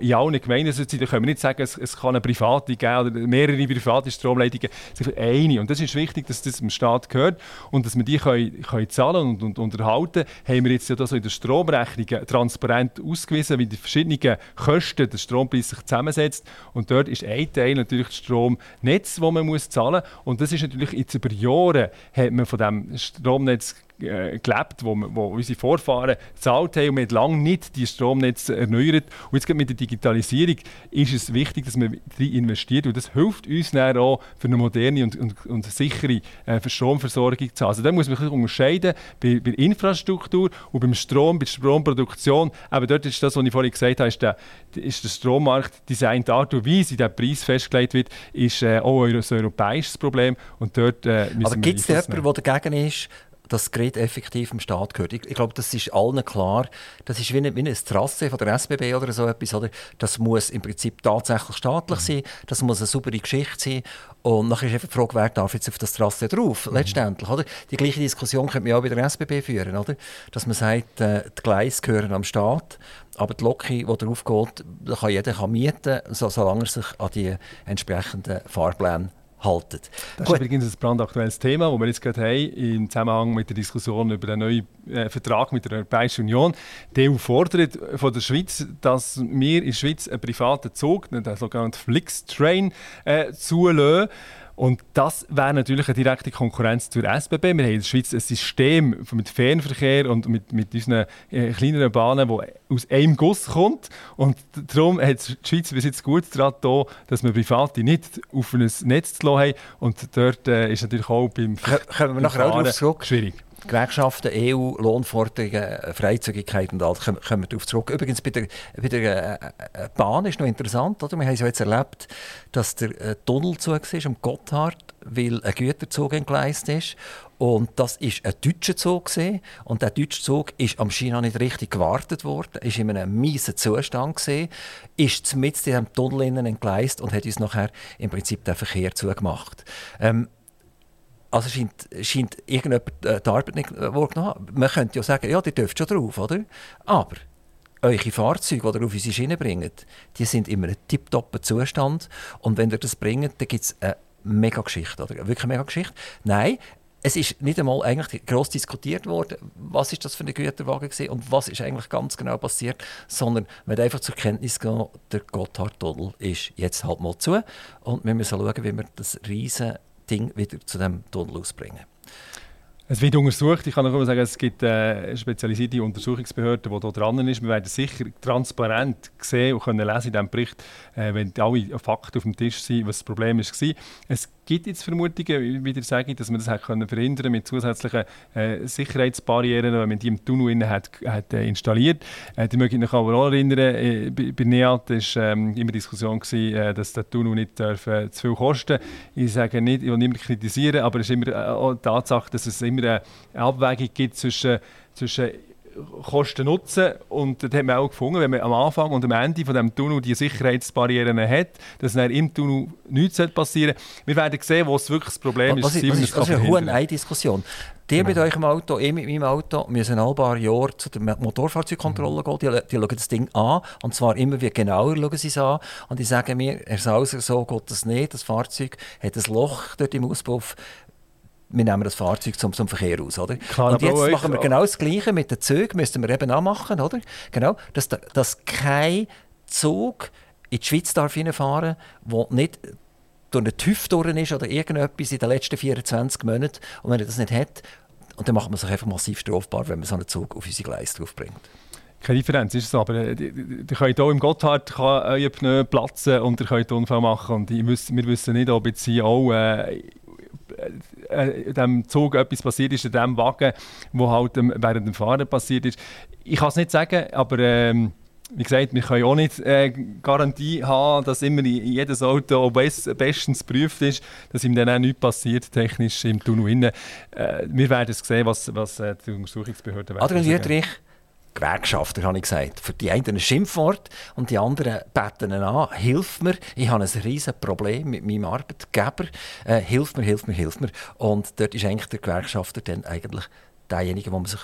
in allen Gemeinden sind. Da können wir nicht sagen, es, es kann eine private geben oder mehrere private Stromleitungen. Ist eine. Und das ist wichtig, dass das dem Staat gehört und dass wir die können, können zahlen und, und unterhalten. Haben wir jetzt ja das in der Stromrechnung transparent ausgewiesen, wie die verschiedenen Kosten der Strompreis sich zusammensetzt. Und dort ist ein Teil natürlich das Stromnetz, das man muss zahlen muss. Und das ist natürlich jetzt über Jahre hat man von dem Stromnetz äh, gelebt, wo, wo unsere Vorfahren gezahlt haben und wir lange nicht die Stromnetze erneuert. Und jetzt mit der Digitalisierung ist es wichtig, dass man darin investiert und das hilft uns dann auch für eine moderne und, und, und sichere äh, Stromversorgung zu haben. Also da muss man unterscheiden bei, bei Infrastruktur und beim Strom, bei der Stromproduktion. Aber dort ist das, was ich vorhin gesagt habe, ist der, ist der Strommarkt designt, die Art und Weise, wie der Preis festgelegt wird, ist äh, auch ein europäisches Problem und dort äh, müssen Aber gibt es jemanden, der dagegen ist, dass das Gerät effektiv dem Staat gehört. Ich, ich glaube, das ist allen klar. Das ist wie eine, wie eine Trasse von der SBB oder so etwas. Oder? Das muss im Prinzip tatsächlich staatlich mhm. sein. Das muss eine saubere Geschichte sein. Und nachher ist einfach die Frage, wer darf jetzt auf das Trasse drauf, mhm. letztendlich. Oder? Die gleiche Diskussion könnte man auch bei der SBB führen. Oder? Dass man sagt, äh, die Gleise gehören am Staat, aber die Lok, die drauf geht, kann jeder kann mieten, so, solange er sich an die entsprechenden Fahrpläne halten. Das Gut. ist übrigens ein brandaktuelles Thema, das wir jetzt gerade haben im Zusammenhang mit der Diskussion über den neuen äh, Vertrag mit der Europäischen Union. Die EU fordert von der Schweiz, dass wir in der Schweiz einen privaten Zug, den sogenannten Flixtrain, äh, zulassen. Und das wäre natürlich eine direkte Konkurrenz zur SBB. Wir haben in der Schweiz ein System mit Fernverkehr und mit, mit unseren äh, kleineren Bahnen, das aus einem Guss kommt. Und darum hat die Schweiz bis jetzt gut daran dass wir Private nicht auf ein Netz zu lassen haben. Und dort äh, ist natürlich auch beim Kommen wir nachher auch darauf zurück? Schwierig. Gewerkschaften, EU, Lohnforderungen, Freizügigkeit und all das kommen wir darauf zurück. Übrigens, bei der, bei der äh, äh, Bahn ist noch interessant, oder? wir haben es ja jetzt erlebt, dass der äh, Tunnelzug ist am Gotthard, weil ein Güterzug entgleist ist. Und das war ein deutscher Zug. Gewesen. Und der deutsche Zug ist am China nicht richtig gewartet worden, ist in einem miesen Zustand, gewesen, ist in diesem Tunnel entgleist und hat uns nachher im Prinzip den Verkehr zugemacht. Ähm, also scheint, scheint irgendjemand äh, die Arbeit nicht äh, wahrgenommen Man könnte ja sagen, ja, die dürft schon drauf, oder? Aber eure Fahrzeuge, die ihr auf unsere Schiene bringt, die sind in einem tiptoppen Zustand. Und wenn ihr das bringt, dann gibt es eine mega Geschichte, oder? Wirklich eine mega Geschichte. Nein, es ist nicht einmal eigentlich gross diskutiert worden, was ist das für ein Güterwagen gewesen und was ist eigentlich ganz genau passiert, sondern man hat einfach zur Kenntnis genommen, der Gotthardtunnel ist jetzt halt mal zu und wir müssen schauen, wie wir das riesen Ding wieder zu dem Tunnel ausbringen. Es wird untersucht. Ich kann noch sagen, es gibt eine spezialisierte Untersuchungsbehörde, die hier dran ist. Wir werden sicher transparent sehen und können lesen in diesem Bericht, äh, wenn alle Fakten auf dem Tisch sind, was das Problem war. Es gibt jetzt Vermutungen, wie sage ich, dass man das hat können verhindern mit zusätzlichen äh, Sicherheitsbarrieren, wenn man die im Tunnel hat, hat äh, installiert. Äh, die möchte ich mich aber auch erinnern, äh, bei, NEAT war ähm, immer Diskussion, äh, dass der Tunnel nicht äh, zu viel kosten Ich sage nicht, ich will niemanden kritisieren, aber es ist immer äh, die Tatsache, dass es immer eine Abwägung gibt zwischen, zwischen Kosten nutzen. Und das hat man auch gefunden, wenn man am Anfang und am Ende von dem Tunnel die Sicherheitsbarrieren hat, dass dann im Tunnel nichts passieren sollte. Wir werden sehen, wo es wirklich das Problem ist. Was ist, was ist, was ist eine hohe Diskussion. Die genau. mit eurem Auto, ich mit meinem Auto, müssen ein paar Jahre zu der Motorfahrzeugkontrolle mhm. gehen. Die, die schauen das Ding an. Und zwar immer wie genauer schauen sie es an. Und die sagen mir, Herr Sauser, so geht das nicht. Das Fahrzeug hat ein Loch dort im Auspuff wir nehmen das Fahrzeug zum, zum Verkehr aus. Oder? Klar, und jetzt machen wir genau das Gleiche mit den Zügen, müssten wir eben auch machen, oder? Genau, dass, dass kein Zug in die Schweiz darf reinfahren darf, der nicht durch einen TÜV durch ist oder irgendetwas in den letzten 24 Monaten. Und wenn er das nicht hat, und dann macht man sich einfach massiv strafbar, wenn man so einen Zug auf unsere Gleise draufbringt. Keine Differenz, ist es. Aber ihr äh, könnt hier im Gotthard euer Pneu platzen und ihr könnt Unfall machen. Und wir wissen nicht, ob jetzt hier auch äh, äh, dem Zug etwas passiert ist, in dem Wagen, wo halt ähm, während dem Fahren passiert ist. Ich kann es nicht sagen, aber ähm, wie gesagt, wir können auch nicht äh, Garantie haben, dass immer jedes Auto best, bestens geprüft ist, dass ihm dann auch nichts passiert, technisch im Tunnel. Äh, wir werden es sehen, was, was äh, die Untersuchungsbehörden werden. Adrian Dietrich, Gewerkschafter, habe ich gesagt. Für die einen ein Schimpfwort und die anderen beten an, hilf mir, ich habe ein riesiges Problem mit meinem Arbeitgeber, äh, hilf mir, hilf mir, hilf mir. Und dort ist eigentlich der Gewerkschafter dann eigentlich derjenige, wo man sich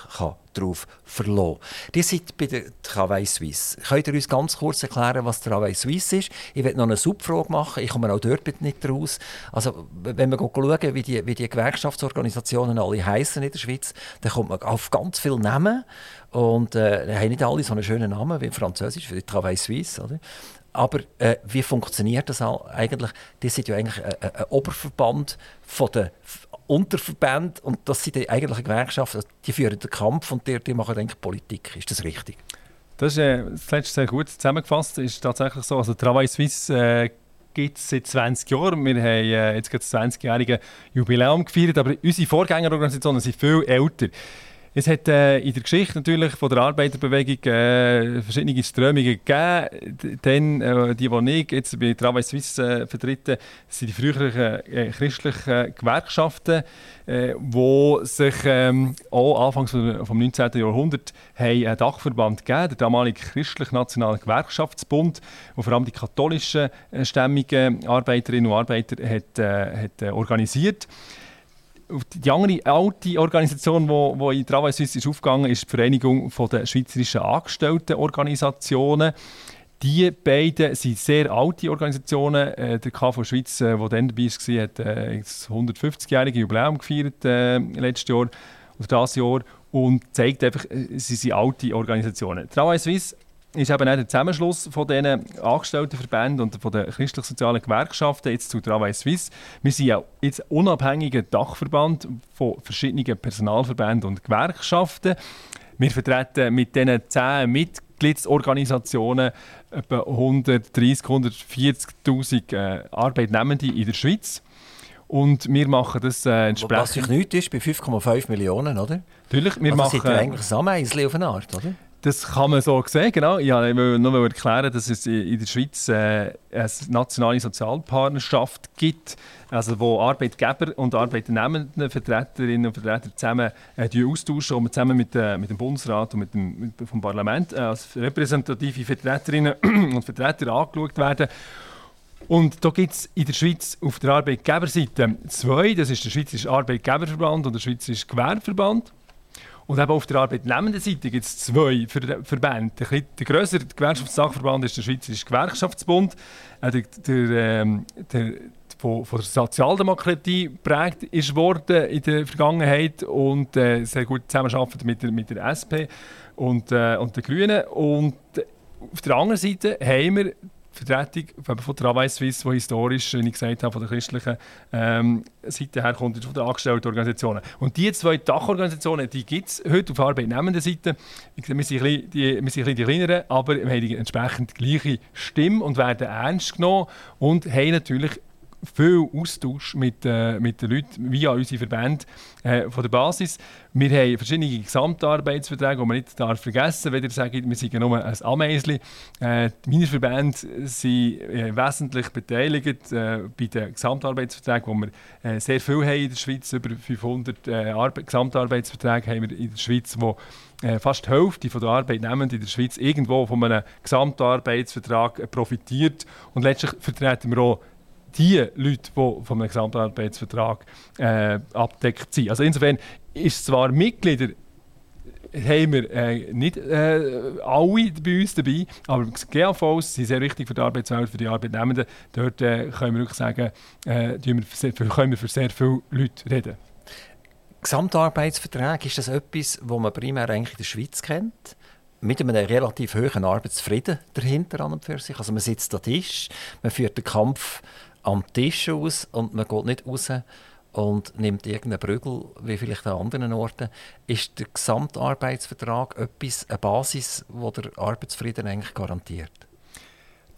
darauf verlassen kann. Ihr seid bei der Travail Suisse. Könnt ihr uns ganz kurz erklären, was Travail Suisse ist? Ich werde noch eine Subfrage machen, ich komme auch dort nicht raus. Also, wenn wir schauen, wie die, wie die Gewerkschaftsorganisationen alle heißen in der Schweiz, dann kommt man auf ganz viele Namen und äh, haben nicht alle so einen schönen Namen wie Französisch, wie Travail Suisse. Oder? Aber äh, wie funktioniert das eigentlich? Die sind ja eigentlich ein, ein Oberverband von den Unterverbänden und das sind eigentlich Gewerkschaften, die führen den Kampf und die, die machen eigentlich Politik. Ist das richtig? Das ist äh, das letzte sehr gut zusammengefasst. ist tatsächlich so. Also Travail Suisse äh, gibt es seit 20 Jahren. Wir haben äh, jetzt das 20-jährige Jubiläum gefeiert, aber unsere Vorgängerorganisationen sind viel älter. Es hat äh, in der Geschichte natürlich von der Arbeiterbewegung äh, verschiedene Strömungen gegeben. Dann, äh, die, die ich jetzt bei Travail Suisse äh, vertreten, sind die früheren äh, christlichen Gewerkschaften, äh, wo sich ähm, auch Anfangs vom 19. Jahrhundert haben einen Dachverband gegeben, der damalige christlich-nationale Gewerkschaftsbund, der vor allem die katholischen äh, stämmigen Arbeiterinnen und Arbeiter hat, hat organisiert die andere alte Organisation, die wo, wo in Travail Suisse ist aufgegangen ist, die Vereinigung der Schweizerischen Angestelltenorganisationen. Die beiden sind sehr alte Organisationen. Äh, der KV Schweiz, der äh, dann dabei war, hat äh, das 150-jährige Jubiläum gefeiert äh, letztes Jahr oder dieses Jahr und zeigt einfach, äh, sie sind alte Organisationen. Travail Suisse ist eben auch der Zusammenschluss von diesen Angestelltenverbänden und von den christlich-sozialen Gewerkschaften jetzt zu Travail Suisse. Wir sind ja jetzt unabhängiger Dachverband von verschiedenen Personalverbänden und Gewerkschaften. Wir vertreten mit diesen zehn Mitgliedsorganisationen etwa 130.000, 140.000 äh, Arbeitnehmende in der Schweiz. Und wir machen das äh, entsprechend... Was sich nichts ist bei 5,5 Millionen, oder? Natürlich, wir also machen... Das ist eigentlich ein Ameisli auf eine Art, oder? Das kann man so sehen, genau. Ich wollte nur erklären, dass es in der Schweiz äh, eine nationale Sozialpartnerschaft gibt, also wo Arbeitgeber und Arbeitnehmende, Vertreterinnen und Vertreter zusammen äh, austauschen und zusammen mit, äh, mit dem Bundesrat und mit dem, mit, vom Parlament äh, als repräsentative Vertreterinnen und Vertreter angeschaut werden. Und da gibt es in der Schweiz auf der Arbeitgeberseite zwei, das ist der Schweizerische Arbeitgeberverband und der Schweizerische Gewerbeverband. Und eben auf der Arbeitnehmendenseite gibt es zwei Verbände. Der, der grössere Gewerkschaftsdachverband ist der Schweizerische Gewerkschaftsbund. Äh, der, der, ähm, der, von, von, der Sozialdemokratie geprägt ist worden in der Vergangenheit und äh, sehr gut zusammenarbeitet mit der, mit der SP und, äh, und den Grünen. Und auf der anderen Seite haben wir Vertretung von Travail Suisse, die historisch, wie ich gesagt habe, von der christlichen ähm, Seite herkommt, von den Angestelltenorganisationen. Und diese zwei Dachorganisationen, die gibt es heute auf arbeitnehmenden Seite. Wir sind, ein die, wir sind ein die kleineren, aber wir haben die entsprechend gleiche Stimme und werden ernst genommen und haben natürlich viel Austausch mit, äh, mit den Leuten via unsere Verbände äh, von der Basis. Wir haben verschiedene Gesamtarbeitsverträge, die man nicht darf vergessen darf. Wenn ihr sagt, wir sind nur ein Ameisli. Äh, meine Verbände sind äh, wesentlich beteiligt äh, bei den Gesamtarbeitsverträgen, wo wir äh, sehr viel haben in der Schweiz. Über 500 äh, Gesamtarbeitsverträge haben wir in der Schweiz, wo fast die Hälfte der Arbeitnehmenden in der Schweiz irgendwo von einem Gesamtarbeitsvertrag profitiert. Und letztlich vertreten wir auch die Leute, die vom Gesamtarbeitsvertrag äh, abdeckt sind. Also insofern ist zwar Mitglieder haben wir äh, nicht äh, alle bei uns dabei, aber GAVs sind sehr wichtig für die Arbeitswelt, für die Arbeitnehmenden. Dort äh, können wir wirklich sagen, äh, wir für, können wir für sehr viele Leute reden. Gesamtarbeitsvertrag, ist das etwas, was man primär eigentlich in der Schweiz kennt? mit einem relativ hohen Arbeitsfrieden dahinter an und für sich. Also man sitzt am Tisch, man führt den Kampf am Tisch aus und man geht nicht raus und nimmt irgendeinen Prügel, wie vielleicht an anderen Orten. Ist der Gesamtarbeitsvertrag etwas, eine Basis, die der Arbeitsfrieden eigentlich garantiert?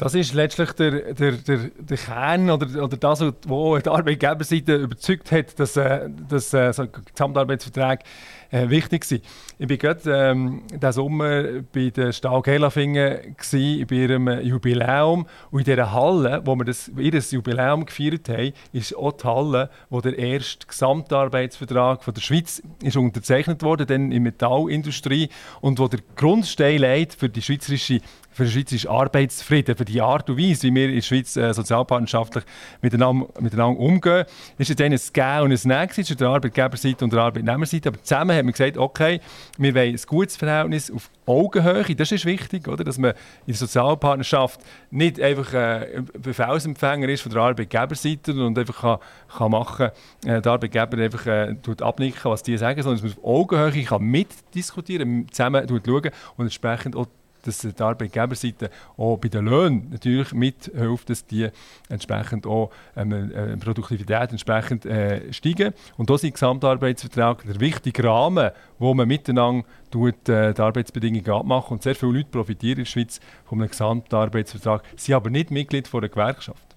Das ist letztlich der, der, der, der Kern oder, oder das, was die Arbeitgeberseite überzeugt hat, dass, äh, dass äh, so Gesamtarbeitsverträge äh, wichtig sind. Ich war gerade ähm, diesen Sommer bei der Stahl Gelafingen bei ihrem Jubiläum und in dieser Halle, wo wir das, ihr Jubiläum gefeiert haben, ist auch die Halle, wo der erste Gesamtarbeitsvertrag von der Schweiz ist unterzeichnet wurde, dann in der Metallindustrie und wo der Grundstein legt für die schweizerische für den schweizerischen Arbeitsfrieden, für die Art und Weise, wie wir in der Schweiz äh, sozialpartnerschaftlich miteinander, miteinander umgehen. Das ist dann ein Gehen und ein Nein zwischen der Arbeitgeberseite und der Arbeitnehmerseite. Aber zusammen haben wir gesagt, okay, wir wollen ein gutes Verhältnis auf Augenhöhe. Das ist wichtig, oder? dass man in der Sozialpartnerschaft nicht einfach äh, Befehlsempfänger ist von der Arbeitgeberseite und einfach kann, kann machen, äh, der Arbeitgeber einfach äh, tut abnicken, was die sagen, sondern dass man auf Augenhöhe kann mitdiskutieren, zusammen schauen und entsprechend auch dass die Arbeitgeberseite auch bei den Löhnen natürlich mithilft, dass die entsprechend auch ähm, äh, Produktivität entsprechend äh, steigen. Und da sind Gesamtarbeitsvertrag der wichtige Rahmen, wo man miteinander tut, äh, die Arbeitsbedingungen abmachen. Und sehr viele Leute profitieren in der Schweiz von einem Gesamtarbeitsvertrag, sind aber nicht Mitglied von einer Gewerkschaft.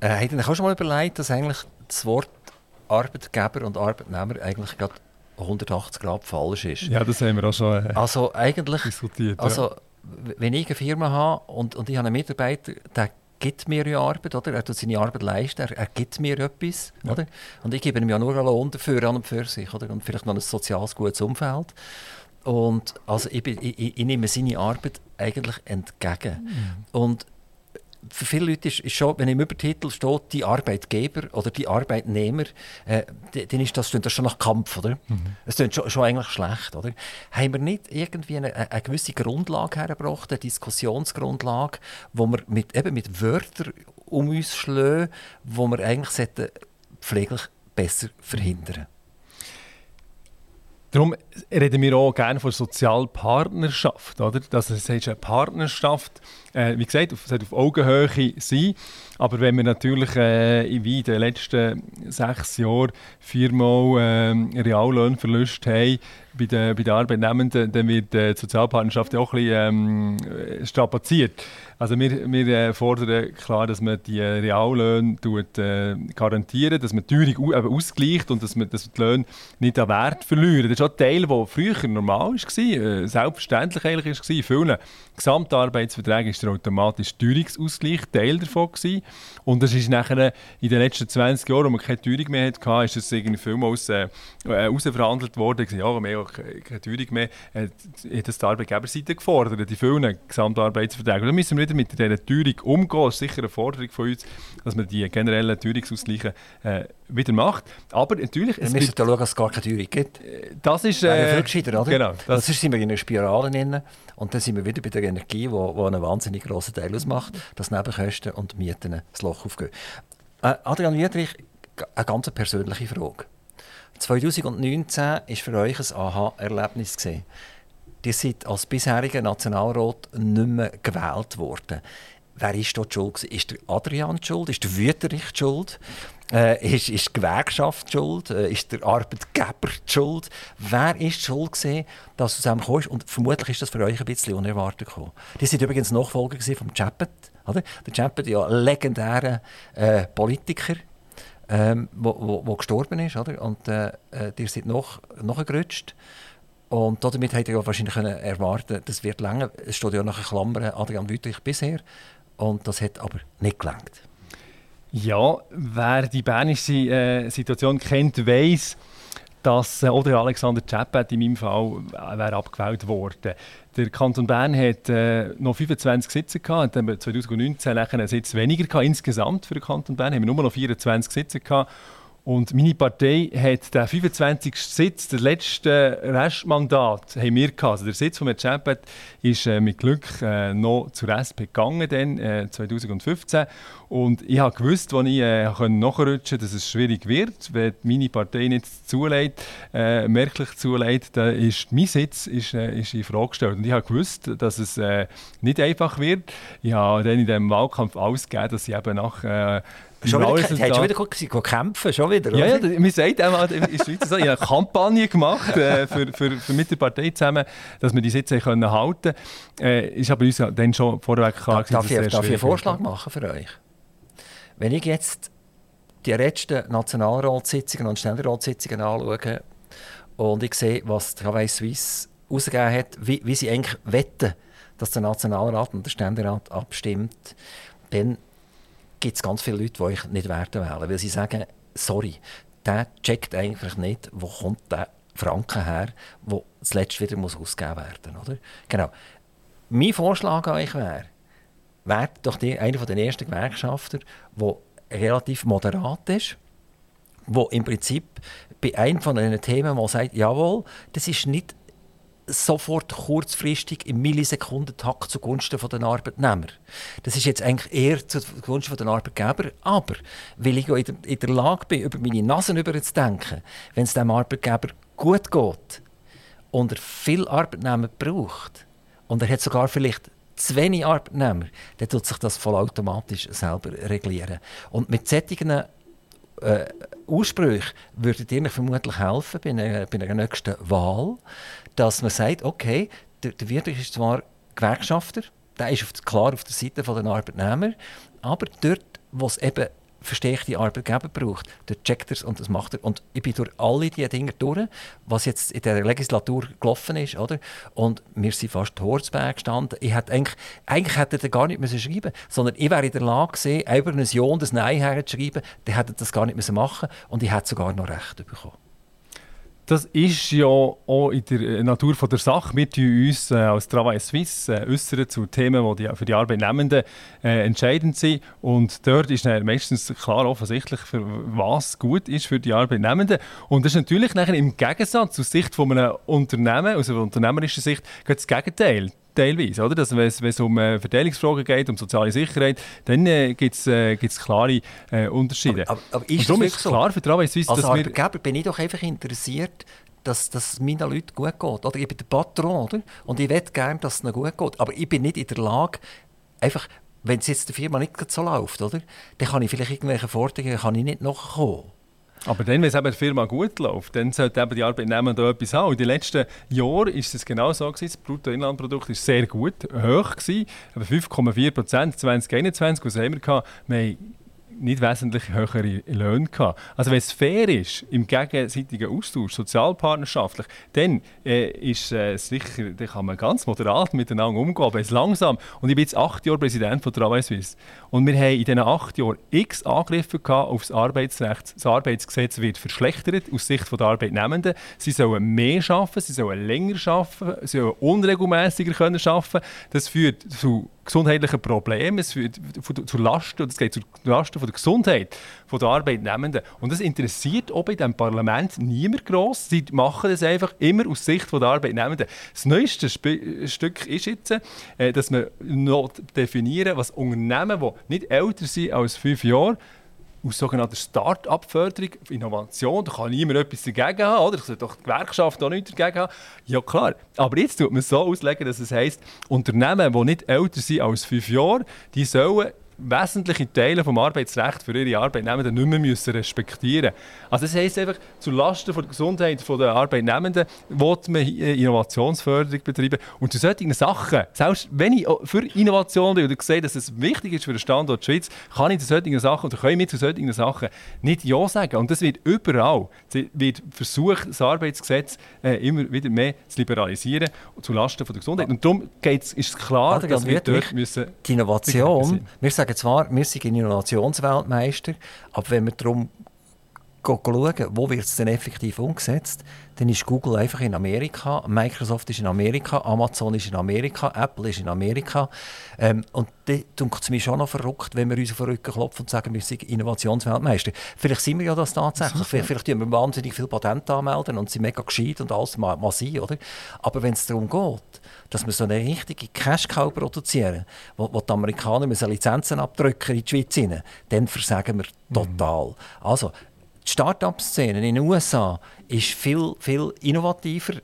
Äh, Habt ihr schon mal überlegt, dass eigentlich das Wort Arbeitgeber und Arbeitnehmer eigentlich gerade 180 Grad falsch ist? Ja, das haben wir auch schon äh, also eigentlich, diskutiert. Also, wenn ich eine Firma habe und, und ich habe einen Mitarbeiter, der gibt mir ja Arbeit, oder? Er tut seine Arbeit leisten, er, er gibt mir etwas, ja. oder? Und ich gebe ihm ja nur einen Lohn dafür an und für sich, oder? Und vielleicht noch ein soziales, gutes Umfeld. Und also ich, ich, ich, nehme seine Arbeit eigentlich entgegen. Mhm. Und für viele Leute ist, ist schon, wenn im Übertitel steht, die Arbeitgeber oder die Arbeitnehmer, äh, dann ist das, das schon nach Kampf, oder? Mhm. Klingt schon, schon eigentlich schlecht, oder? Haben wir nicht irgendwie eine, eine gewisse Grundlage hergebracht, eine Diskussionsgrundlage, wo wir mit, eben mit Wörtern um uns schlagen, wo wir eigentlich pfleglich besser verhindern Darum reden wir auch gerne von Sozialpartnerschaft. Oder? Das heißt, eine Partnerschaft, äh, wie gesagt, auf, auf Augenhöhe sein. Aber wenn wir natürlich äh, in den letzten sechs Jahren viermal äh, Reallohnverlust haben bei den, bei den Arbeitnehmenden, dann wird die Sozialpartnerschaft auch ein bisschen ähm, strapaziert. Also wir, wir äh, fordern klar, dass man die Reallöhne tut, äh, garantieren, dass man die Teuerung ausgleicht und dass, man, dass die Löhne nicht an Wert verlieren. Das ist auch Teil, der früher normal war, äh, selbstverständlich eigentlich war. In vielen Gesamtarbeitsverträgen war der automatische Teuerungsausgleich Teil davon. Gewesen. Und das ist nachher in den letzten 20 Jahren, wo man keine Teuerung mehr hatte, ist das irgendwie vielmals äh, herausverhandelt worden. Ja, wir haben keine Teuerung mehr. Äh, hat das die Arbeitgeberseite gefordert, die vielen Gesamtarbeitsverträge. Da müssen wir wieder mit dieser Teuerung umgehen. Das ist sicher eine Forderung von uns, dass man die generellen Teuerungsausgleiche äh, wieder macht. Aber natürlich... Wir müssen schauen, dass es gar keine Teuerung gibt. Das ist... Äh, viel gescheiter, oder? Genau. Das Sonst sind wir in einer Spirale drin und dann sind wir wieder bei der Energie, die einen wahnsinnig grossen Teil ausmacht, dass Nebenkosten und Mieten das Loch aufgehen. Äh, Adrian Wietrich, eine ganz persönliche Frage. 2019 war für euch ein Aha-Erlebnis. Ihr seid als bisheriger Nationalrat nicht mehr gewählt worden. Wer ist dort schuld? Ist der Adrian schuld? Ist der Wüterich schuld? Äh, ist, ist die Gewerkschaft schuld? Äh, ist der Arbeitgeber schuld? Wer ist schuld gewesen, dass du zusammen kommst? Und vermutlich ist das für euch ein bisschen unerwartet gekommen. Die sind übrigens Nachfolger vom Chappet. Oder? Der Chappet, ja legendärer äh, Politiker, ähm, gestorben ist, oder? Und äh, äh die sind noch, noch gerutscht. Und damit hätte ich wahrscheinlich können erwarten, das wird länger. Es steht ja nach Klammern Adrian Wüttrich bisher. Und das hat aber nicht gelangt. Ja, wer die bernische äh, Situation kennt, weiß, dass äh, oder Alexander Czappet in meinem Fall äh, wäre abgewählt worden. Der Kanton Bern hat äh, noch 25 Sitze gehabt, hat 2019 einen Sitz weniger gehabt. Insgesamt für den Kanton Bern haben wir nur noch 24 Sitze gehabt. Und meine Partei hat den 25. Sitz, das letzte Restmandat, haben wir gehabt. Also der Sitz von Herrn ist äh, mit Glück äh, noch zur SP gegangen, dann, äh, 2015. Und ich habe gewusst, als ich äh, nachrutschen dass es schwierig wird, wenn meine Partei nicht zulässt, äh, merklich zulässt, dann ist mein Sitz ist, äh, ist in Frage gestellt. Und ich habe gewusst, dass es äh, nicht einfach wird. Ich habe dann in diesem Wahlkampf ausgegeben, dass ich eben nach äh, Schon wieder, hast schon wieder geguckt, kämpfen, schon wieder, Ja, ja, wir sagen einmal in der Schweiz so, ich habe eine Kampagne gemacht äh, für, für, für mit der Partei zusammen, dass wir die Sitze können halten können. Äh, ist aber uns dann schon vorweg klar da, Darf, ich, darf ich einen Vorschlag machen für euch? Wenn ich jetzt die letzten Nationalratssitzungen und Ständeratssitzungen anschaue und ich sehe, was die Suisse ausgegeben hat, wie, wie sie eigentlich wetten, dass der Nationalrat und der Ständerat abstimmt, dann gibt es ganz viele Leute, die euch nicht werden wählen, weil sie sagen, sorry, der checkt eigentlich nicht, wo kommt der Franken her, wo das letzte wieder muss ausgegeben werden muss. Genau. Mein Vorschlag an euch wäre, wäre doch die, einer der ersten Gewerkschafter, der relativ moderat ist, wo im Prinzip bei einem von diesen Themen mal sagt, jawohl, das ist nicht sofort kurzfristig im Millisekundentakt zugunsten der Arbeitnehmer. Das ist jetzt eigentlich eher zugunsten der Arbeitgeber, aber weil ich in in der Lage bin, über meine Nase überzudenken, wenn es dem Arbeitgeber gut geht und er viel Arbeitnehmer braucht und er hat sogar vielleicht zu wenig Arbeitnehmer, dann tut sich das vollautomatisch selber reglieren. Und mit solchen äh, würdet ihr mir vermutlich helfen bei einer, bei einer nächsten Wahl, dass man sagt, okay, der, der Wirt ist zwar Gewerkschafter, der ist auf, klar auf der Seite der Arbeitnehmer, aber dort, wo es eben verstärkte Arbeitgeber braucht. Der checkt er und das macht er. Und ich bin durch alle diese Dinge durch, was jetzt in der Legislatur gelaufen ist. Oder? Und wir sind fast Horzberg gestanden. Ich hätte eigentlich, eigentlich hätte er gar nicht müssen schreiben sondern ich wäre in der Lage gewesen, über eine Sion das Nein herzuschreiben. Dann hätte er das gar nicht müssen machen und ich hätte sogar noch Recht bekommen. Das ist ja auch in der äh, Natur von der Sache. Wir tun uns äh, als Travail Suisse äh, zu Themen, die für die Arbeitnehmenden äh, entscheidend sind. Und dort ist dann meistens klar offensichtlich, für was gut ist für die Arbeitnehmenden. Und das ist natürlich nachher im Gegensatz aus Sicht von einem Unternehmen, aus einer unternehmerischen Sicht, das Gegenteil teilweise. Oder? Dass, wenn, es, um äh, Verteilungsfragen geht, um soziale Sicherheit, dann äh, gibt es äh, klare äh, Unterschiede. Aber, aber, aber ist darum ist so? klar für Travail Suisse, Als dass Arbeitgeber bin ich doch einfach interessiert, dass es meinen Leuten gut geht. Oder ich bin der Patron, oder? Und ich möchte gerne, dass es ihnen gut geht. Aber ich bin nicht in der Lage, einfach, wenn es jetzt der Firma nicht so läuft, oder? Dann kann ich vielleicht irgendwelche Forderungen kann ich nicht nachkommen. Aber dann, wenn es eben der Firma gut läuft, dann sollten eben die Arbeitnehmer da etwas haben. In den letzten Jahren ist es genau so gewesen. Das Bruttoinlandprodukt war sehr gut, hoch gewesen, 5,4 Prozent 2021. Was haben wir gehabt? Wir haben nicht wesentlich höhere Löhne gehabt. Also wenn es fair ist, im gegenseitigen Austausch, sozialpartnerschaftlich, dann äh, ist äh, sicher, dann kann man ganz moderat miteinander umgehen, aber es langsam. Und ich bin jetzt acht Jahre Präsident von Travail Suisse. Und wir haben in diesen acht Jahren x Angriffe gehabt auf das Arbeitsrecht. Das Arbeitsgesetz wird verschlechtert aus Sicht der Arbeitnehmenden. Sie sollen mehr arbeiten, sie sollen länger arbeiten, sie sollen unregelmäßiger können. Das führt zu gesundheitlichen Problemen, es führt zu Lasten, das geht zu Lasten von der Gesundheit der Arbeitnehmenden. Und das interessiert auch bei diesem Parlament niemand gross. Sie machen das einfach immer aus Sicht der Arbeitnehmenden. Das neueste Sp Stück ist jetzt, äh, dass wir noch definieren, was Unternehmen, die nicht älter sind als fünf Jahre, aus sogenannter Start-up-Förderung, Innovation, da kann niemand etwas dagegen haben, oder? Ich sollte doch die Gewerkschaft auch nichts dagegen haben. Ja klar, aber jetzt tut man es so auslegen, dass es heisst, Unternehmen, die nicht älter sind als fünf Jahre, die sollen wesentliche Teile des Arbeitsrechts für ihre Arbeitnehmenden nicht mehr müssen respektieren Also das heisst einfach, zulasten der Gesundheit der Arbeitnehmenden will man Innovationsförderung betreiben. Und zu solchen Sachen, selbst wenn ich für Innovation bin oder sehe, dass es wichtig ist für den Standort Schweiz, kann ich zu solchen Sachen oder können wir zu solchen Sachen nicht Ja sagen. Und das wird überall, wird versucht, das Arbeitsgesetz äh, immer wieder mehr zu liberalisieren zulasten der Gesundheit. Und darum ist es klar, Adrian, dass wir dort müssen... Die Innovation, wir sagen zwar, wir sind Innovationsweltmeister, aber wenn wir darum schauen, wo wird es denn effektiv umgesetzt, dann ist Google einfach in Amerika, Microsoft ist in Amerika, Amazon ist in Amerika, Apple ist in Amerika. Ähm, und da tut es mir schon noch verrückt, wenn wir uns auf den Rücken klopfen und sagen, wir sind Innovationsweltmeister. Vielleicht sind wir ja das tatsächlich. Vielleicht, vielleicht tun wir wahnsinnig viele Patente anmelden und sind mega gescheit und alles mal, mal sein, oder? Aber wenn es darum geht, dass wir so eine richtige Cash-Cow produzieren, wo, wo die Amerikaner müssen Lizenzen abdrücken in die Schweiz rein, dann versagen wir total. Mhm. Also, die Start-up-Szene in den USA ist viel, viel innovativer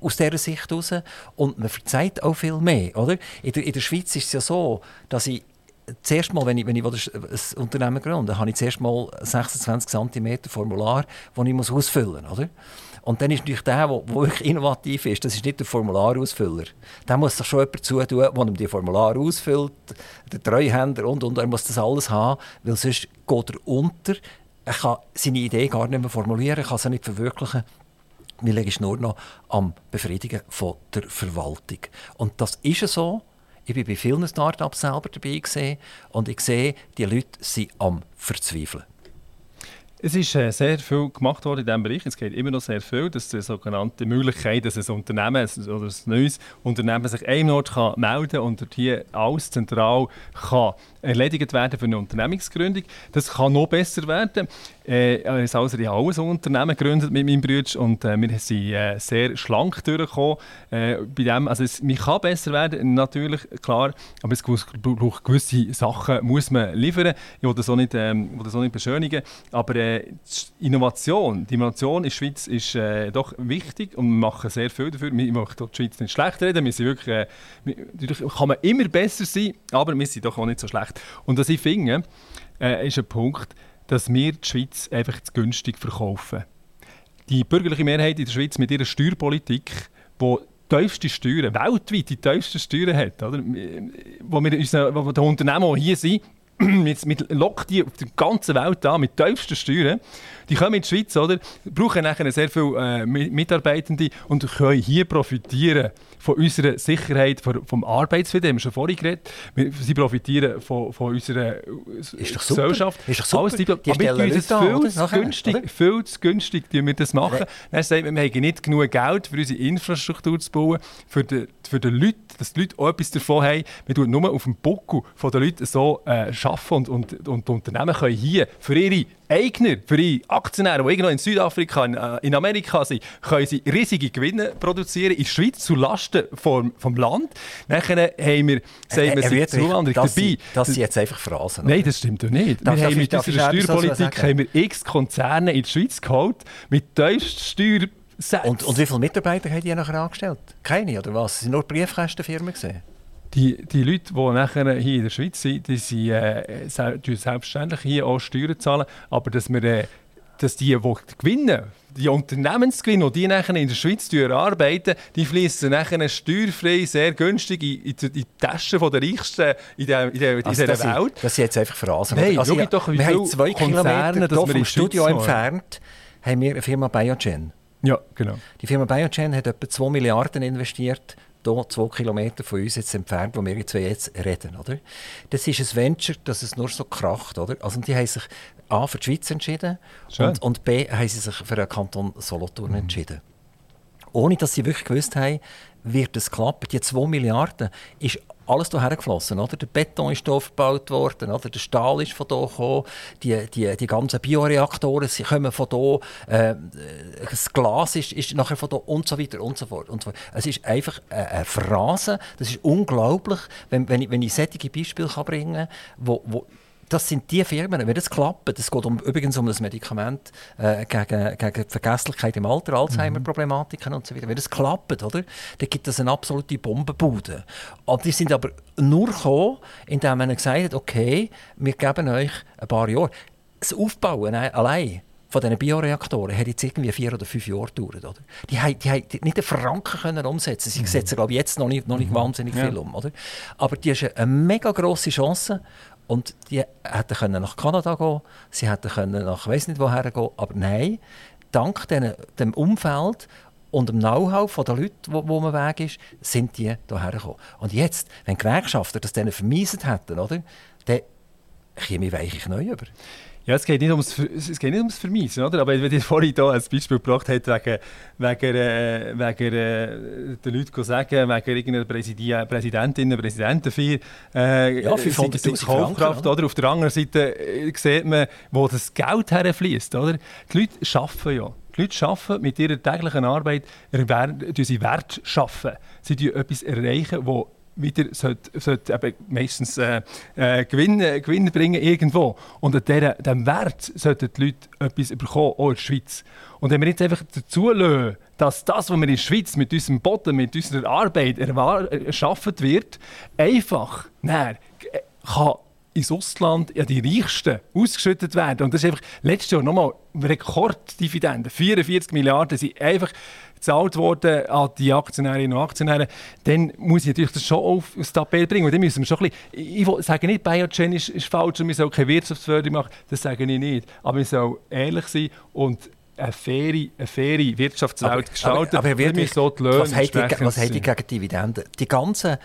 aus dieser Sicht heraus und man verzeiht auch viel mehr. Oder? In, der, in der Schweiz ist es ja so, dass ich zuerst mal, wenn ich, wenn ich ein Unternehmen gründe, habe ich zuerst mal 26 cm Formular, das ich ausfüllen muss. Und dann ist natürlich der, der, wirklich innovativ ist, das ist nicht der Formularausfüller. Der muss sich schon jemand zutun, der ihm die Formular ausfüllt, der Treuhänder und, und er muss das alles haben, weil sonst geht er unter er kann seine Idee gar nicht mehr formulieren, er kann sie nicht verwirklichen. Wir legen nur noch am Befriedigen von der Verwaltung. Und das ist so. Ich bin bei vielen Startups selber dabei und ich sehe, die Leute sind am Verzweifeln. Es ist äh, sehr viel gemacht worden in diesem Bereich. Es geht immer noch sehr viel. Das ist die sogenannte Möglichkeit, dass ein Unternehmen oder ein neues Unternehmen sich einem Ort kann melden kann und hier alles zentral kann erledigt werden für eine Unternehmensgründung. Das kann noch besser werden. Äh, also ich habe auch ein Unternehmen gegründet mit meinem Bruder und äh, wir sind äh, sehr schlank durchgekommen. Äh, bei dem, also es, man kann besser werden, natürlich, klar, aber es braucht gewisse Sachen, muss man liefern. Ich will das auch nicht, ähm, will das auch nicht beschönigen, aber äh, Innovation. Die Innovation in der Schweiz ist äh, doch wichtig und wir machen sehr viel dafür. Wir möchten die Schweiz nicht schlecht reden. Wir sind wirklich, äh, wir, kann man immer besser sein, aber wir sind doch auch nicht so schlecht. Und was ich finde, äh, ist ein Punkt, dass wir die Schweiz einfach zu günstig verkaufen. Die bürgerliche Mehrheit in der Schweiz mit ihrer Steuerpolitik, die tiefste Steuern, weltweit die tiefsten Steuern hat, oder? wo wir unsere, wo die Unternehmen, hier sind, mit, mit lockt die auf der ganzen Welt an mit tiefsten Steuern. Die kommen in die Schweiz, oder? brauchen nachher sehr viele äh, Mitarbeitende und können hier profitieren von unserer Sicherheit, von, vom Arbeitsfrieden, haben wir schon vorhin geredet. Sie profitieren von, von unserer ist doch Gesellschaft. Ist doch super. Alles, die, die aber wir tun das viel zu günstig, oder? viel zu günstig tun wir das machen. Dann sagt wir haben nicht genug Geld, für unsere Infrastruktur zu bauen, für die, für die Leute, dass die Leute auch etwas davon haben. Wir tun nur auf dem Buckel der Leute so äh, arbeiten und, und, und die Unternehmen können hier für ihre Eigner, für ihre Aktionäre, die irgendwo in Südafrika, in, äh, in Amerika sind, können sie riesige Gewinne produzieren in der Schweiz zu Lasten vom, vom Land. Dann haben wir, sagen wir, sind Zuwanderung dabei. Sie, das sind jetzt einfach Phrasen. Nein, das stimmt doch nicht. wir haben mit unserer Steuerpolitik haben wir x Konzerne in die Schweiz geholt, mit tiefsten Steuer und, und, wie viele Mitarbeiter haben die nachher angestellt? Keine, oder was? Sie sind nur Briefkastenfirmen gesehen? Die, die Leute, die nachher hier in der Schweiz sind, die sind äh, selbstverständlich hier auch Steuern zahlen, aber dass wir äh, dass die, die gewinnen, die Unternehmensgewinne, die nachher in der Schweiz arbeiten, die fließen nachher steuerfrei, sehr günstig in, in, die Taschen der Reichsten in, der, in, der, in also dieser Welt. das sind jetzt einfach Phrasen. Nein, also, ja, doch, wie wir haben zwei Konzerne, Kilometer vom Studio entfernt, haben wir eine Firma Biogen. Ja, genau. Die Firma Biogen hat etwa 2 Milliarden investiert hier zwei Kilometer von uns jetzt entfernt, wo wir jetzt, jetzt reden. Oder? Das ist ein Venture, das es nur so kracht. Oder? Also die haben sich A für die Schweiz entschieden und, und, B haben sie sich für den Kanton Solothurn mhm. entschieden. Ohne dass sie wirklich gewusst haben, wird es klappen. Die 2 Milliarden ist alles hierher geflossen. Oder? Der Beton ist hier verbaut worden, oder? der Stahl ist von hier gekommen, die, die, die ganzen Bioreaktoren sie kommen von hier, äh, das Glas ist, ist nachher von hier und so weiter und so fort. Und so. Es ist einfach eine, eine Phrase, das ist unglaublich, wenn, wenn, ich, wenn ich solche Beispiele bringen kann, wo, wo das sind die Firmen, wenn das klappt, es geht um, übrigens um das Medikament äh, gegen, gegen Vergesslichkeit im Alter, Alzheimer-Problematiken und so weiter, wenn das klappt, oder, dann gibt es eine absolute Bombenbude. Und die sind aber nur gekommen, indem man gesagt hat, okay, wir geben euch ein paar Jahre. Das Aufbauen allein von diesen Bioreaktoren hat jetzt irgendwie vier oder fünf Jahre gedauert. Oder? Die haben, die nicht einen Franken können umsetzen Sie mhm. setzen, glaube ich, jetzt noch nicht, noch nicht mhm. wahnsinnig viel um. Oder? Aber die ist eine mega grosse Chance und die hätten können nach Kanada gehen, sie hätten können nach weiß nicht woher gehen, aber nein, dank den, dem Umfeld und dem Know-how der Leute, wo, wo man weg ist, sind die hierher gekommen. Und jetzt, wenn die Gewerkschafter das denen vermiesen hätten, oder, dann käme ich weiche neu über. Ja, es geht nicht ums, es geht nicht ums Vermiesen, oder? Aber wenn ihr vorhin hier ein Beispiel gebracht habt, wegen, wegen, äh, wegen äh, den Leuten sagen, wegen irgendeiner Präsidi Präsidentinnen, Präsidenten für äh, ja, 500'000 Kaufkraft, oder? Auf der anderen Seite äh, sieht man, wo das Geld herfließt, oder? Die Leute arbeiten ja. Die Leute arbeiten mit ihrer täglichen Arbeit, sie Wert schaffen. Sie erreichen etwas erreichen, wo wieder sollte, sollte meistens äh, äh, Gewinn, äh, Gewinn bringen irgendwo. Und an diesem Wert sollten die Leute etwas bekommen, auch in der Schweiz. Und wenn wir jetzt einfach dazu lassen, dass das, was wir in der Schweiz mit unserem Boden, mit unserer Arbeit erschaffen wird, einfach nein, äh, kann ins Ausland ja die Reichsten ausgeschüttet werden. Und das ist einfach letztes Jahr nochmal Rekorddividende. 44 Milliarden sind einfach gezahlt worden an die Aktionärinnen und Aktionäre, dann muss ich natürlich das schon auf, aufs Tapet bringen. Und dann müssen wir schon ein bisschen, ich sage nicht, Biogen ist, ist falsch und wir sollen keine Wirtschaftsförderung machen, das sage ich nicht. Aber wir sollen ehrlich sein und eine faire, eine faire Wirtschaftswelt aber, gestalten. Aber, aber wirklich, so die Löhne was habt ihr, was habt ihr gegen Dividenden? Die ganzen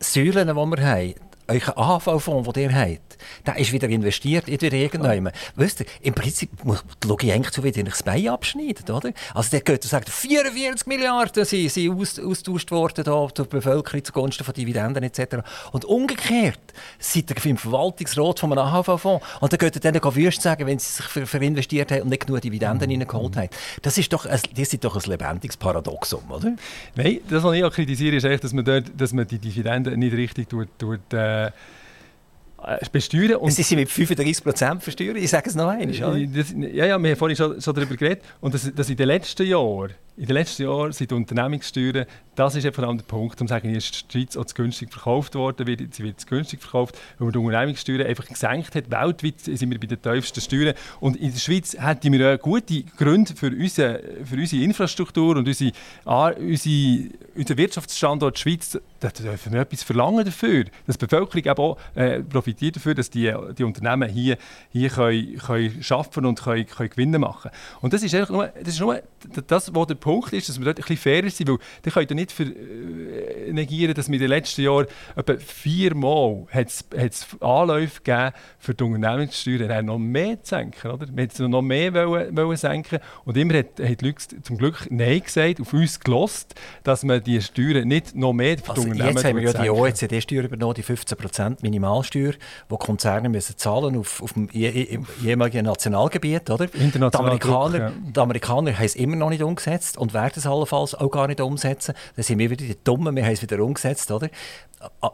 Säulen, die wir haben, euer AHV-Fonds, den ihr habt, der ist wieder investiert in irgendjemand. Ja. Weißt du, im Prinzip schaue ich eigentlich zu, wie das Bein abschneidet, oder? Also der und sagt, 44 Milliarden sind, sind aus, austauscht worden da, zur Bevölkerung zugunsten von Dividenden etc. Und umgekehrt seid ihr im Verwaltungsrat von einem AHV-Fonds und dann geht ihr denen wüst sagen, wenn sie sich für, für investiert haben und nicht genug Dividenden mhm. reingeholt haben. Das ist doch ein, das ist doch ein lebendiges Paradoxum, oder? Nein, das, was ich auch kritisiere, ist echt, dass man, dort, dass man die Dividenden nicht richtig tut, tut äh, besteuern. Und Sie sind mit 35% versteuern, ich sage es noch einmal. ja, ja, wir haben vorhin schon, schon darüber geredet. Und das, das in den letzten Jahren in den letzten Jahren sind die Unternehmenssteuern, das ist vor allem der Punkt, um zu sagen, ist die Schweiz auch zu günstig verkauft worden, wird, sie wird zu günstig verkauft, weil man die Unternehmenssteuern einfach gesenkt hat. Weltweit sind wir bei den tiefsten Steuern. Und in der Schweiz hätten wir auch gute Gründe für unsere, für unsere Infrastruktur und unsere, unsere, unseren Wirtschaftsstandort Schweiz, da dürfen wir etwas verlangen dafür, dass die Bevölkerung auch äh, profitiert dafür, dass die, die Unternehmen hier, hier können, können arbeiten und können, können Gewinne machen. Und das ist einfach nur, das ist nur das, was der Punkt ist, dass wir dort ein bisschen fairer sind, weil die könnt ihr nicht für, äh, negieren, dass wir in den letzten Jahren etwa viermal hat's, hat's Anläufe gegeben, für die Unternehmenssteuern noch mehr zu senken. Oder? Wir wollten noch mehr wollen, wollen senken und immer hat, hat die Leute zum Glück Nein gesagt, auf uns gelost, dass man die Steuern nicht noch mehr für die also Unternehmen Jetzt haben wir ja die OECD-Steuer übernommen, die 15% Minimalsteuer, die Konzerne müssen zahlen auf, auf dem jeweiligen Nationalgebiet. Oder? Die Amerikaner, ja. die Amerikaner haben es immer noch nicht umgesetzt umgesetzt und werden es allenfalls auch gar nicht umsetzen. Dann sind wir wieder die Dummen, wir haben es wieder umgesetzt, oder? Ah,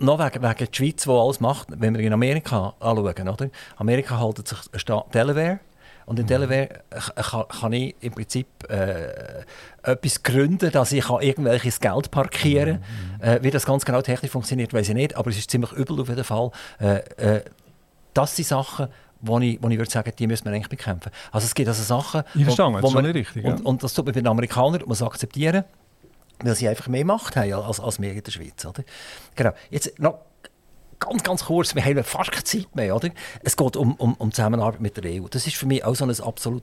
noch wegen, wegen der Schweiz, die alles macht, wenn wir in Amerika anschauen, oder? Amerika hält sich Staat Delaware und in mhm. Delaware kann, kann, ich im Prinzip äh, etwas gründen, dass ich irgendwelches Geld parkieren kann. Mhm. Äh, wie das ganz genau technisch funktioniert, weiß ich nicht, aber es ist ziemlich übel auf jeden Fall. Äh, äh das sind Sachen, wo ich, wo ich würde sagen, die müssen wir eigentlich bekämpfen. Also es gibt also Sachen, ich wo, wo man, richtig, ja. und, und, das tut man bei den Amerikanern, muss akzeptieren, weil sie einfach mehr Macht haben als, als wir in der Schweiz. Oder? Genau. Jetzt noch ganz, ganz kurz, wir haben fast keine Zeit mehr. Oder? Es geht um, um, um Zusammenarbeit mit der EU. Das ist für mich auch so ein absolut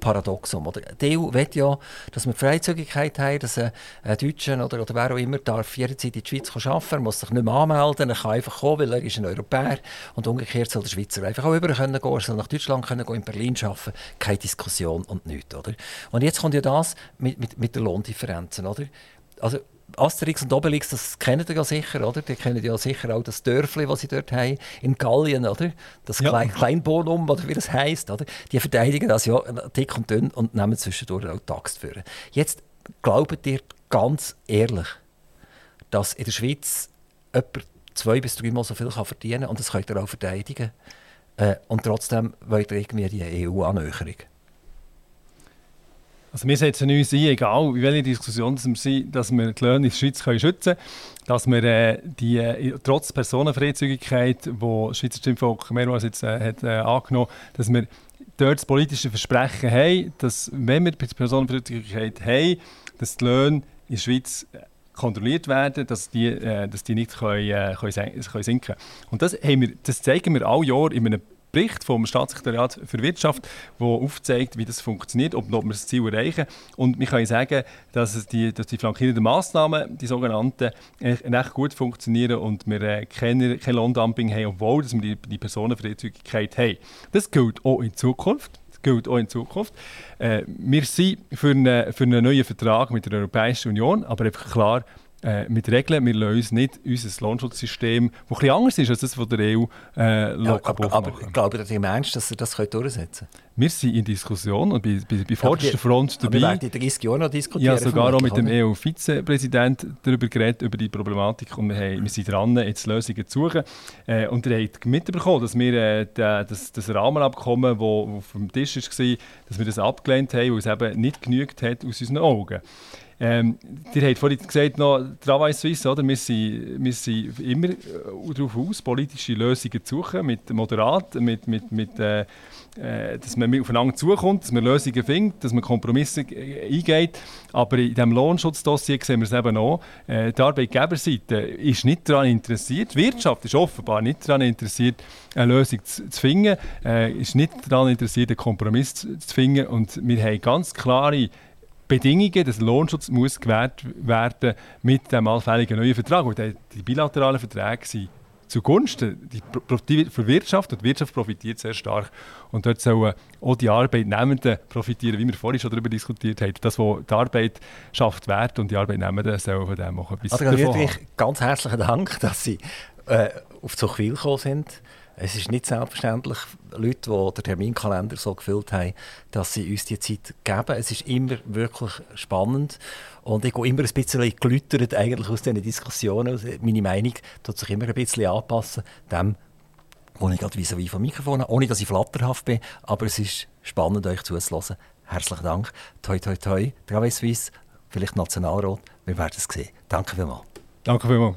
Paradoxum. Oder? Die EU will ja, dass wir Freizügigkeit haben, dass ein, Deutscher oder, oder wer auch immer darf jederzeit in die Schweiz arbeiten kann, muss sich nicht mehr anmelden, er kann einfach kommen, weil er ist ein Europäer und umgekehrt soll der Schweizer einfach auch über können gehen, er soll nach Deutschland können gehen, in Berlin arbeiten, keine Diskussion und nichts. Oder? Und jetzt kommt ja das mit, mit, mit den Lohndifferenzen. Oder? Also, Asterix und Obelix, das kennen ihr ja sicher, oder? Die kennen ja sicher auch das Dörfli, das sie dort haben, in Gallien, oder? Das ja. Klein Kleinbonum, oder wie das heisst, oder? Die verteidigen das ja dick und dünn und nehmen zwischendurch auch Tax für. Jetzt glaubt ihr ganz ehrlich, dass in der Schweiz jemand zwei bis dreimal so viel kann verdienen kann und das könnt ihr auch verteidigen. Äh, und trotzdem wollt ihr irgendwie die EU-Annäherung. Also wir setzen uns ein, egal wie welche Diskussion wir sind, dass wir die Löhne in der Schweiz können schützen können, dass wir äh, die, äh, trotz Personenfreizügigkeit, die das Schweizer Stimmvolk mehrmals jetzt, äh, hat äh, angenommen dass wir dort das politische Versprechen haben, dass wenn wir Personenfreizügigkeit haben, dass die Löhne in der Schweiz äh, kontrolliert werden, dass die, äh, dass die nicht können, können, können sinken können. Und das, haben wir, das zeigen wir alle Jahr in einem Bericht vom Staatssekretariat für Wirtschaft, der aufzeigt, wie das funktioniert, ob, wir das Ziel erreichen. Und wir können sagen, dass, die, dass die flankierenden Massnahmen, die sogenannten, echt gut funktionieren und wir äh, kein, kein Lohndumping haben, obwohl dass wir die, die Personenfreizügigkeit haben. Das gilt auch in Zukunft gilt auch in Zukunft. Äh, wir sind für, eine, für einen neuen Vertrag mit der Europäischen Union, aber einfach klar, äh, mit Regeln. Wir lassen uns nicht unser Lohnschutzsystem, das etwas anders ist als das von der EU, äh, ja, aber, aber glaubt ihr im Ernst, dass ihr das durchsetzen könnt? Wir sind in Diskussion und bei, bei, bei vorderster Front dabei. Wir werden in 30 Jahren noch diskutieren. Ja, sogar auch mit dem EU-Vizepräsidenten darüber geredet, über die Problematik. Und wir, haben, wir sind dran, jetzt Lösungen zu suchen. Äh, und ihr habt mitbekommen, dass wir äh, das, das Rahmenabkommen, das auf dem Tisch war, dass wir das abgelehnt haben, weil es eben nicht genügt hat aus unseren Augen. Ähm, ihr habt vorhin gesagt, noch Travail Suisse, oder? Wir, sind, wir sind immer äh, darauf aus, politische Lösungen zu suchen, mit Moderat, mit, mit, mit äh, äh, dass man aufeinander zukommt, dass man Lösungen findet, dass man Kompromisse äh, eingeht. Aber in diesem Lohnschutzdossier sehen wir es eben auch. Äh, die Arbeitgeberseite ist nicht daran interessiert, die Wirtschaft ist offenbar nicht daran interessiert, eine Lösung zu, zu finden, äh, ist nicht daran interessiert, einen Kompromiss zu, zu finden. Und wir haben ganz klare Bedingungen, dass Lohnschutz muss gewährt werden mit dem allfälligen neuen Vertrag. Und die bilateralen Verträge sind zugunsten die, für Wirtschaft und die Wirtschaft profitiert sehr stark. Und dort sollen auch die Arbeitnehmenden profitieren, wie wir vorhin schon darüber diskutiert haben. Das, was die Arbeit schafft, Wert und die Arbeitnehmenden sollen von dem auch etwas also, davon haben. Ganz herzlichen Dank, dass Sie äh, auf Zuchwil gekommen sind. Es ist nicht selbstverständlich, Leute, die den Terminkalender so gefüllt haben, dass sie uns die Zeit geben. Es ist immer wirklich spannend. Und ich gehe immer ein bisschen gelüttert eigentlich aus diesen Diskussionen. Meine Meinung tut sich immer ein bisschen anpassen, dem, wo ich gerade vis-à-vis vom Mikrofon habe, ohne dass ich flatterhaft bin. Aber es ist spannend, euch zuzuhören. Herzlichen Dank. Toi, toi, toi. Travis Suisse, vielleicht Nationalrat. Wir werden es sehen. Danke vielmals. Danke vielmals.